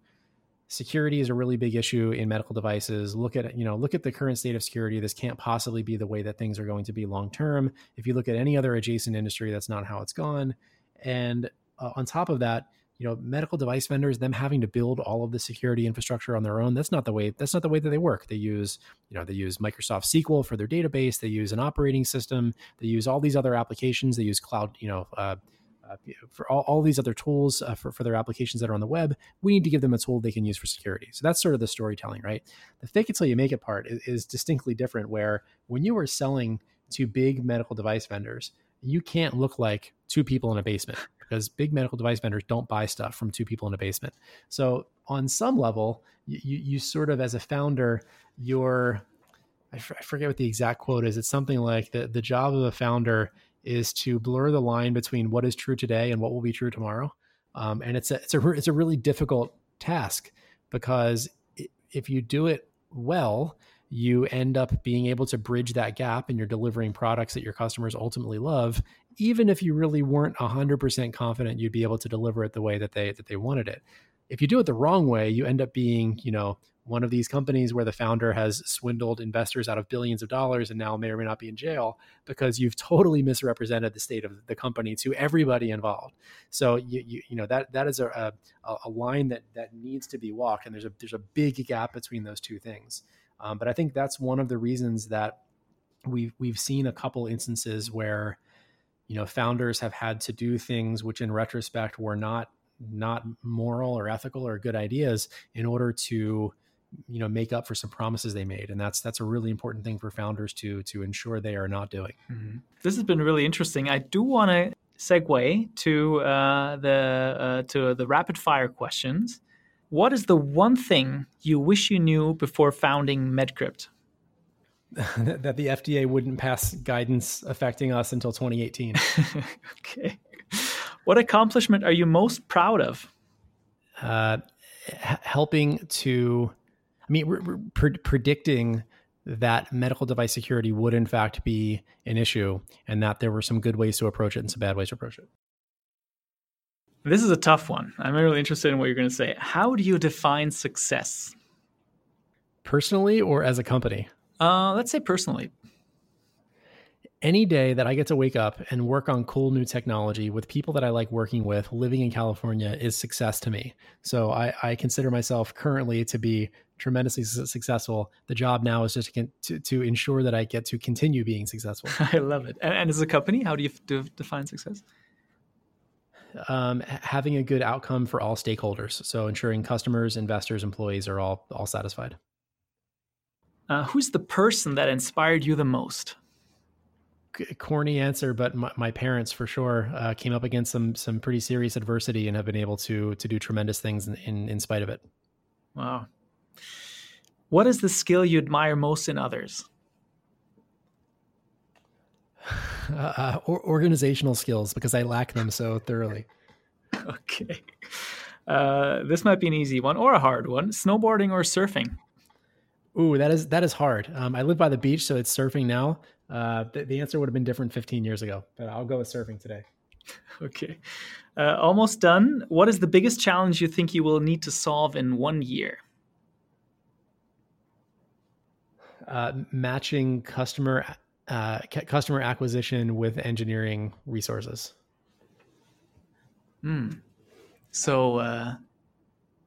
Security is a really big issue in medical devices. Look at you know look at the current state of security. This can't possibly be the way that things are going to be long term. If you look at any other adjacent industry, that's not how it's gone. And uh, on top of that, you know medical device vendors them having to build all of the security infrastructure on their own that's not the way that's not the way that they work they use you know they use microsoft sql for their database they use an operating system they use all these other applications they use cloud you know uh, uh, for all, all these other tools uh, for, for their applications that are on the web we need to give them a tool they can use for security so that's sort of the storytelling right the fake it till you make it part is, is distinctly different where when you are selling to big medical device vendors you can't look like two people in a basement because big medical device vendors don't buy stuff from two people in a basement. So on some level, you, you sort of as a founder, you're I, forget what the exact quote is. It's something like the the job of a founder is to blur the line between what is true today and what will be true tomorrow. Um, and it's a it's a it's a really difficult task because if you do it well, you end up being able to bridge that gap and you're delivering products that your customers ultimately love even if you really weren't 100% confident you'd be able to deliver it the way that they that they wanted it if you do it the wrong way you end up being you know one of these companies where the founder has swindled investors out of billions of dollars and now may or may not be in jail because you've totally misrepresented the state of the company to everybody involved. So you you, you know that that is a, a, a line that that needs to be walked, and there's a there's a big gap between those two things. Um, but I think that's one of the reasons that we've we've seen a couple instances where you know founders have had to do things which in retrospect were not not moral or ethical or good ideas in order to you know make up for some promises they made and that's that's a really important thing for founders to to ensure they are not doing mm-hmm. this has been really interesting i do want to segue to uh, the uh, to the rapid fire questions what is the one thing you wish you knew before founding medcrypt [LAUGHS] that the FDA wouldn't pass guidance affecting us until 2018. [LAUGHS] okay. What accomplishment are you most proud of? Uh, helping to, I mean, pre- predicting that medical device security would in fact be an issue and that there were some good ways to approach it and some bad ways to approach it. This is a tough one. I'm really interested in what you're going to say. How do you define success? Personally or as a company? Uh, let's say personally. Any day that I get to wake up and work on cool new technology with people that I like working with living in California is success to me. So I, I consider myself currently to be tremendously successful. The job now is just to, to, to, ensure that I get to continue being successful. [LAUGHS] I love it. And, and as a company, how do you f- define success? Um, having a good outcome for all stakeholders. So ensuring customers, investors, employees are all all satisfied. Uh, who's the person that inspired you the most? Corny answer, but my, my parents for sure uh, came up against some some pretty serious adversity and have been able to to do tremendous things in, in, in spite of it. Wow. What is the skill you admire most in others? [SIGHS] Uh, uh, or, organizational skills because I lack them so thoroughly. [LAUGHS] okay. Uh, this might be an easy one or a hard one. Snowboarding or surfing? Ooh, that is that is hard. Um, I live by the beach, so it's surfing now. Uh, the, the, answer would have been different 15 years ago, but I'll go with surfing today. [LAUGHS] Okay, uh, almost done. What is the biggest challenge you think you will need to solve in one year? Uh, matching customer uh, customer acquisition with engineering resources. Hmm. So uh,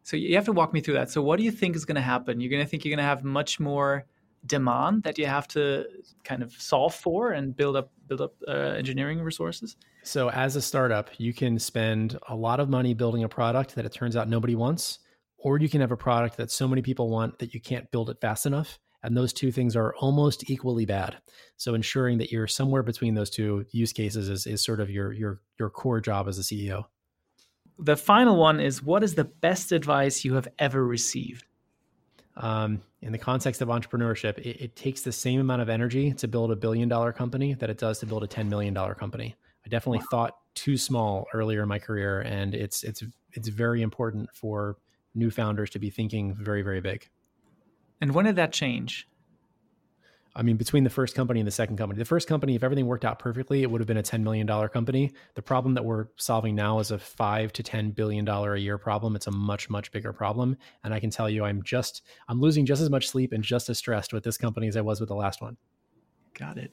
so you have to walk me through that. So what do you think is going to happen? You're going to think you're going to have much more demand that you have to kind of solve for and build up build up uh, engineering resources. So as a startup, you can spend a lot of money building a product that it turns out nobody wants, or you can have a product that so many people want that you can't build it fast enough. And those two things are almost equally bad. So ensuring that you're somewhere between those two use cases is, is sort of your your your core job as a CEO the final one is what is the best advice you have ever received? Um, in the context of entrepreneurship, it, it, takes the same amount of energy to build a billion dollar company that it does to build a $10 million company. I definitely thought too small earlier in my career, and it's, it's, it's very important for new founders to be thinking very, very big. And when did that change? I mean, between the first company and the second company, the first company, if everything worked out perfectly, it would have been a $10 million company. The problem that we're solving now is a five to $10 billion a year problem. It's a much, much bigger problem. And I can tell you, I'm just, I'm losing just as much sleep and just as stressed with this company as I was with the last one. Got it.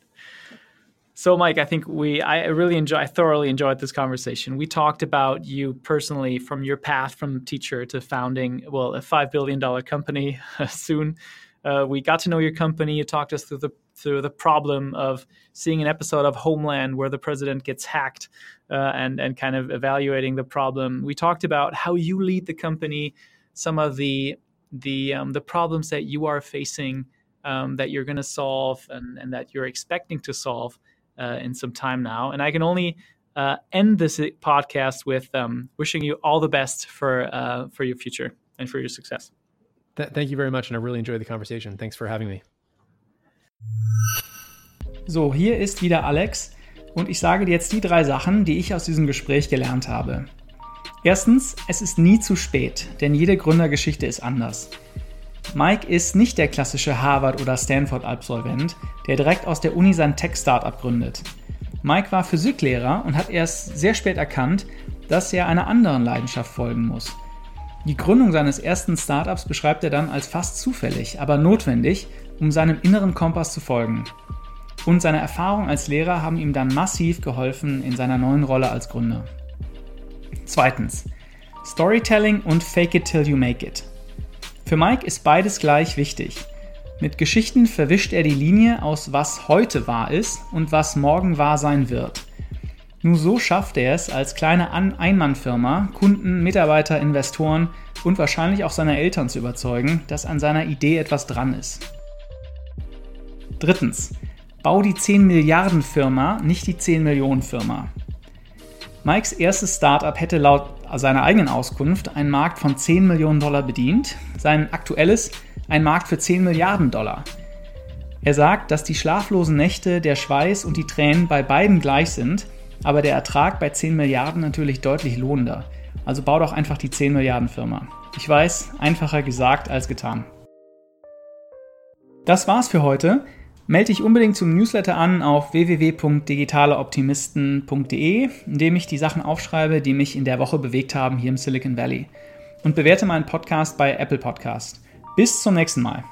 So, Mike, I think we, I really enjoy, I thoroughly enjoyed this conversation. We talked about you personally from your path from teacher to founding, well, a $5 billion company [LAUGHS] soon uh, we got to know your company. You talked us through the through the problem of seeing an episode of Homeland where the president gets hacked, uh, and and kind of evaluating the problem. We talked about how you lead the company, some of the the um, the problems that you are facing um, that you're going to solve and, and that you're expecting to solve uh, in some time now. And I can only uh, end this podcast with um, wishing you all the best for uh, for your future and for your success. Th- thank you very much, and I really enjoyed the conversation. Thanks for having me. So, hier ist wieder Alex und ich sage dir jetzt die drei Sachen, die ich aus diesem Gespräch gelernt habe. Erstens, es ist nie zu spät, denn jede Gründergeschichte ist anders. Mike ist nicht der klassische Harvard- oder Stanford-Absolvent, der direkt aus der Uni sein Tech-Startup gründet. Mike war Physiklehrer und hat erst sehr spät erkannt, dass er einer anderen Leidenschaft folgen muss. Die Gründung seines ersten Startups beschreibt er dann als fast zufällig, aber notwendig, um seinem inneren Kompass zu folgen. Und seine Erfahrungen als Lehrer haben ihm dann massiv geholfen in seiner neuen Rolle als Gründer. Zweitens. Storytelling und Fake it till you make it. Für Mike ist beides gleich wichtig. Mit Geschichten verwischt er die Linie aus was heute wahr ist und was morgen wahr sein wird. Nur so schafft er es als kleine Einmannfirma, Kunden, Mitarbeiter, Investoren und wahrscheinlich auch seine Eltern zu überzeugen, dass an seiner Idee etwas dran ist. Drittens. Bau die 10 Milliarden Firma, nicht die 10 Millionen Firma. Mikes erstes Startup hätte laut seiner eigenen Auskunft einen Markt von 10 Millionen Dollar bedient, sein aktuelles ein Markt für 10 Milliarden Dollar. Er sagt, dass die schlaflosen Nächte, der Schweiß und die Tränen bei beiden gleich sind aber der Ertrag bei 10 Milliarden natürlich deutlich lohnender. Also bau doch einfach die 10 Milliarden Firma. Ich weiß, einfacher gesagt als getan. Das war's für heute. Melde dich unbedingt zum Newsletter an auf www.digitaleoptimisten.de, in dem ich die Sachen aufschreibe, die mich in der Woche bewegt haben hier im Silicon Valley. Und bewerte meinen Podcast bei Apple Podcast. Bis zum nächsten Mal.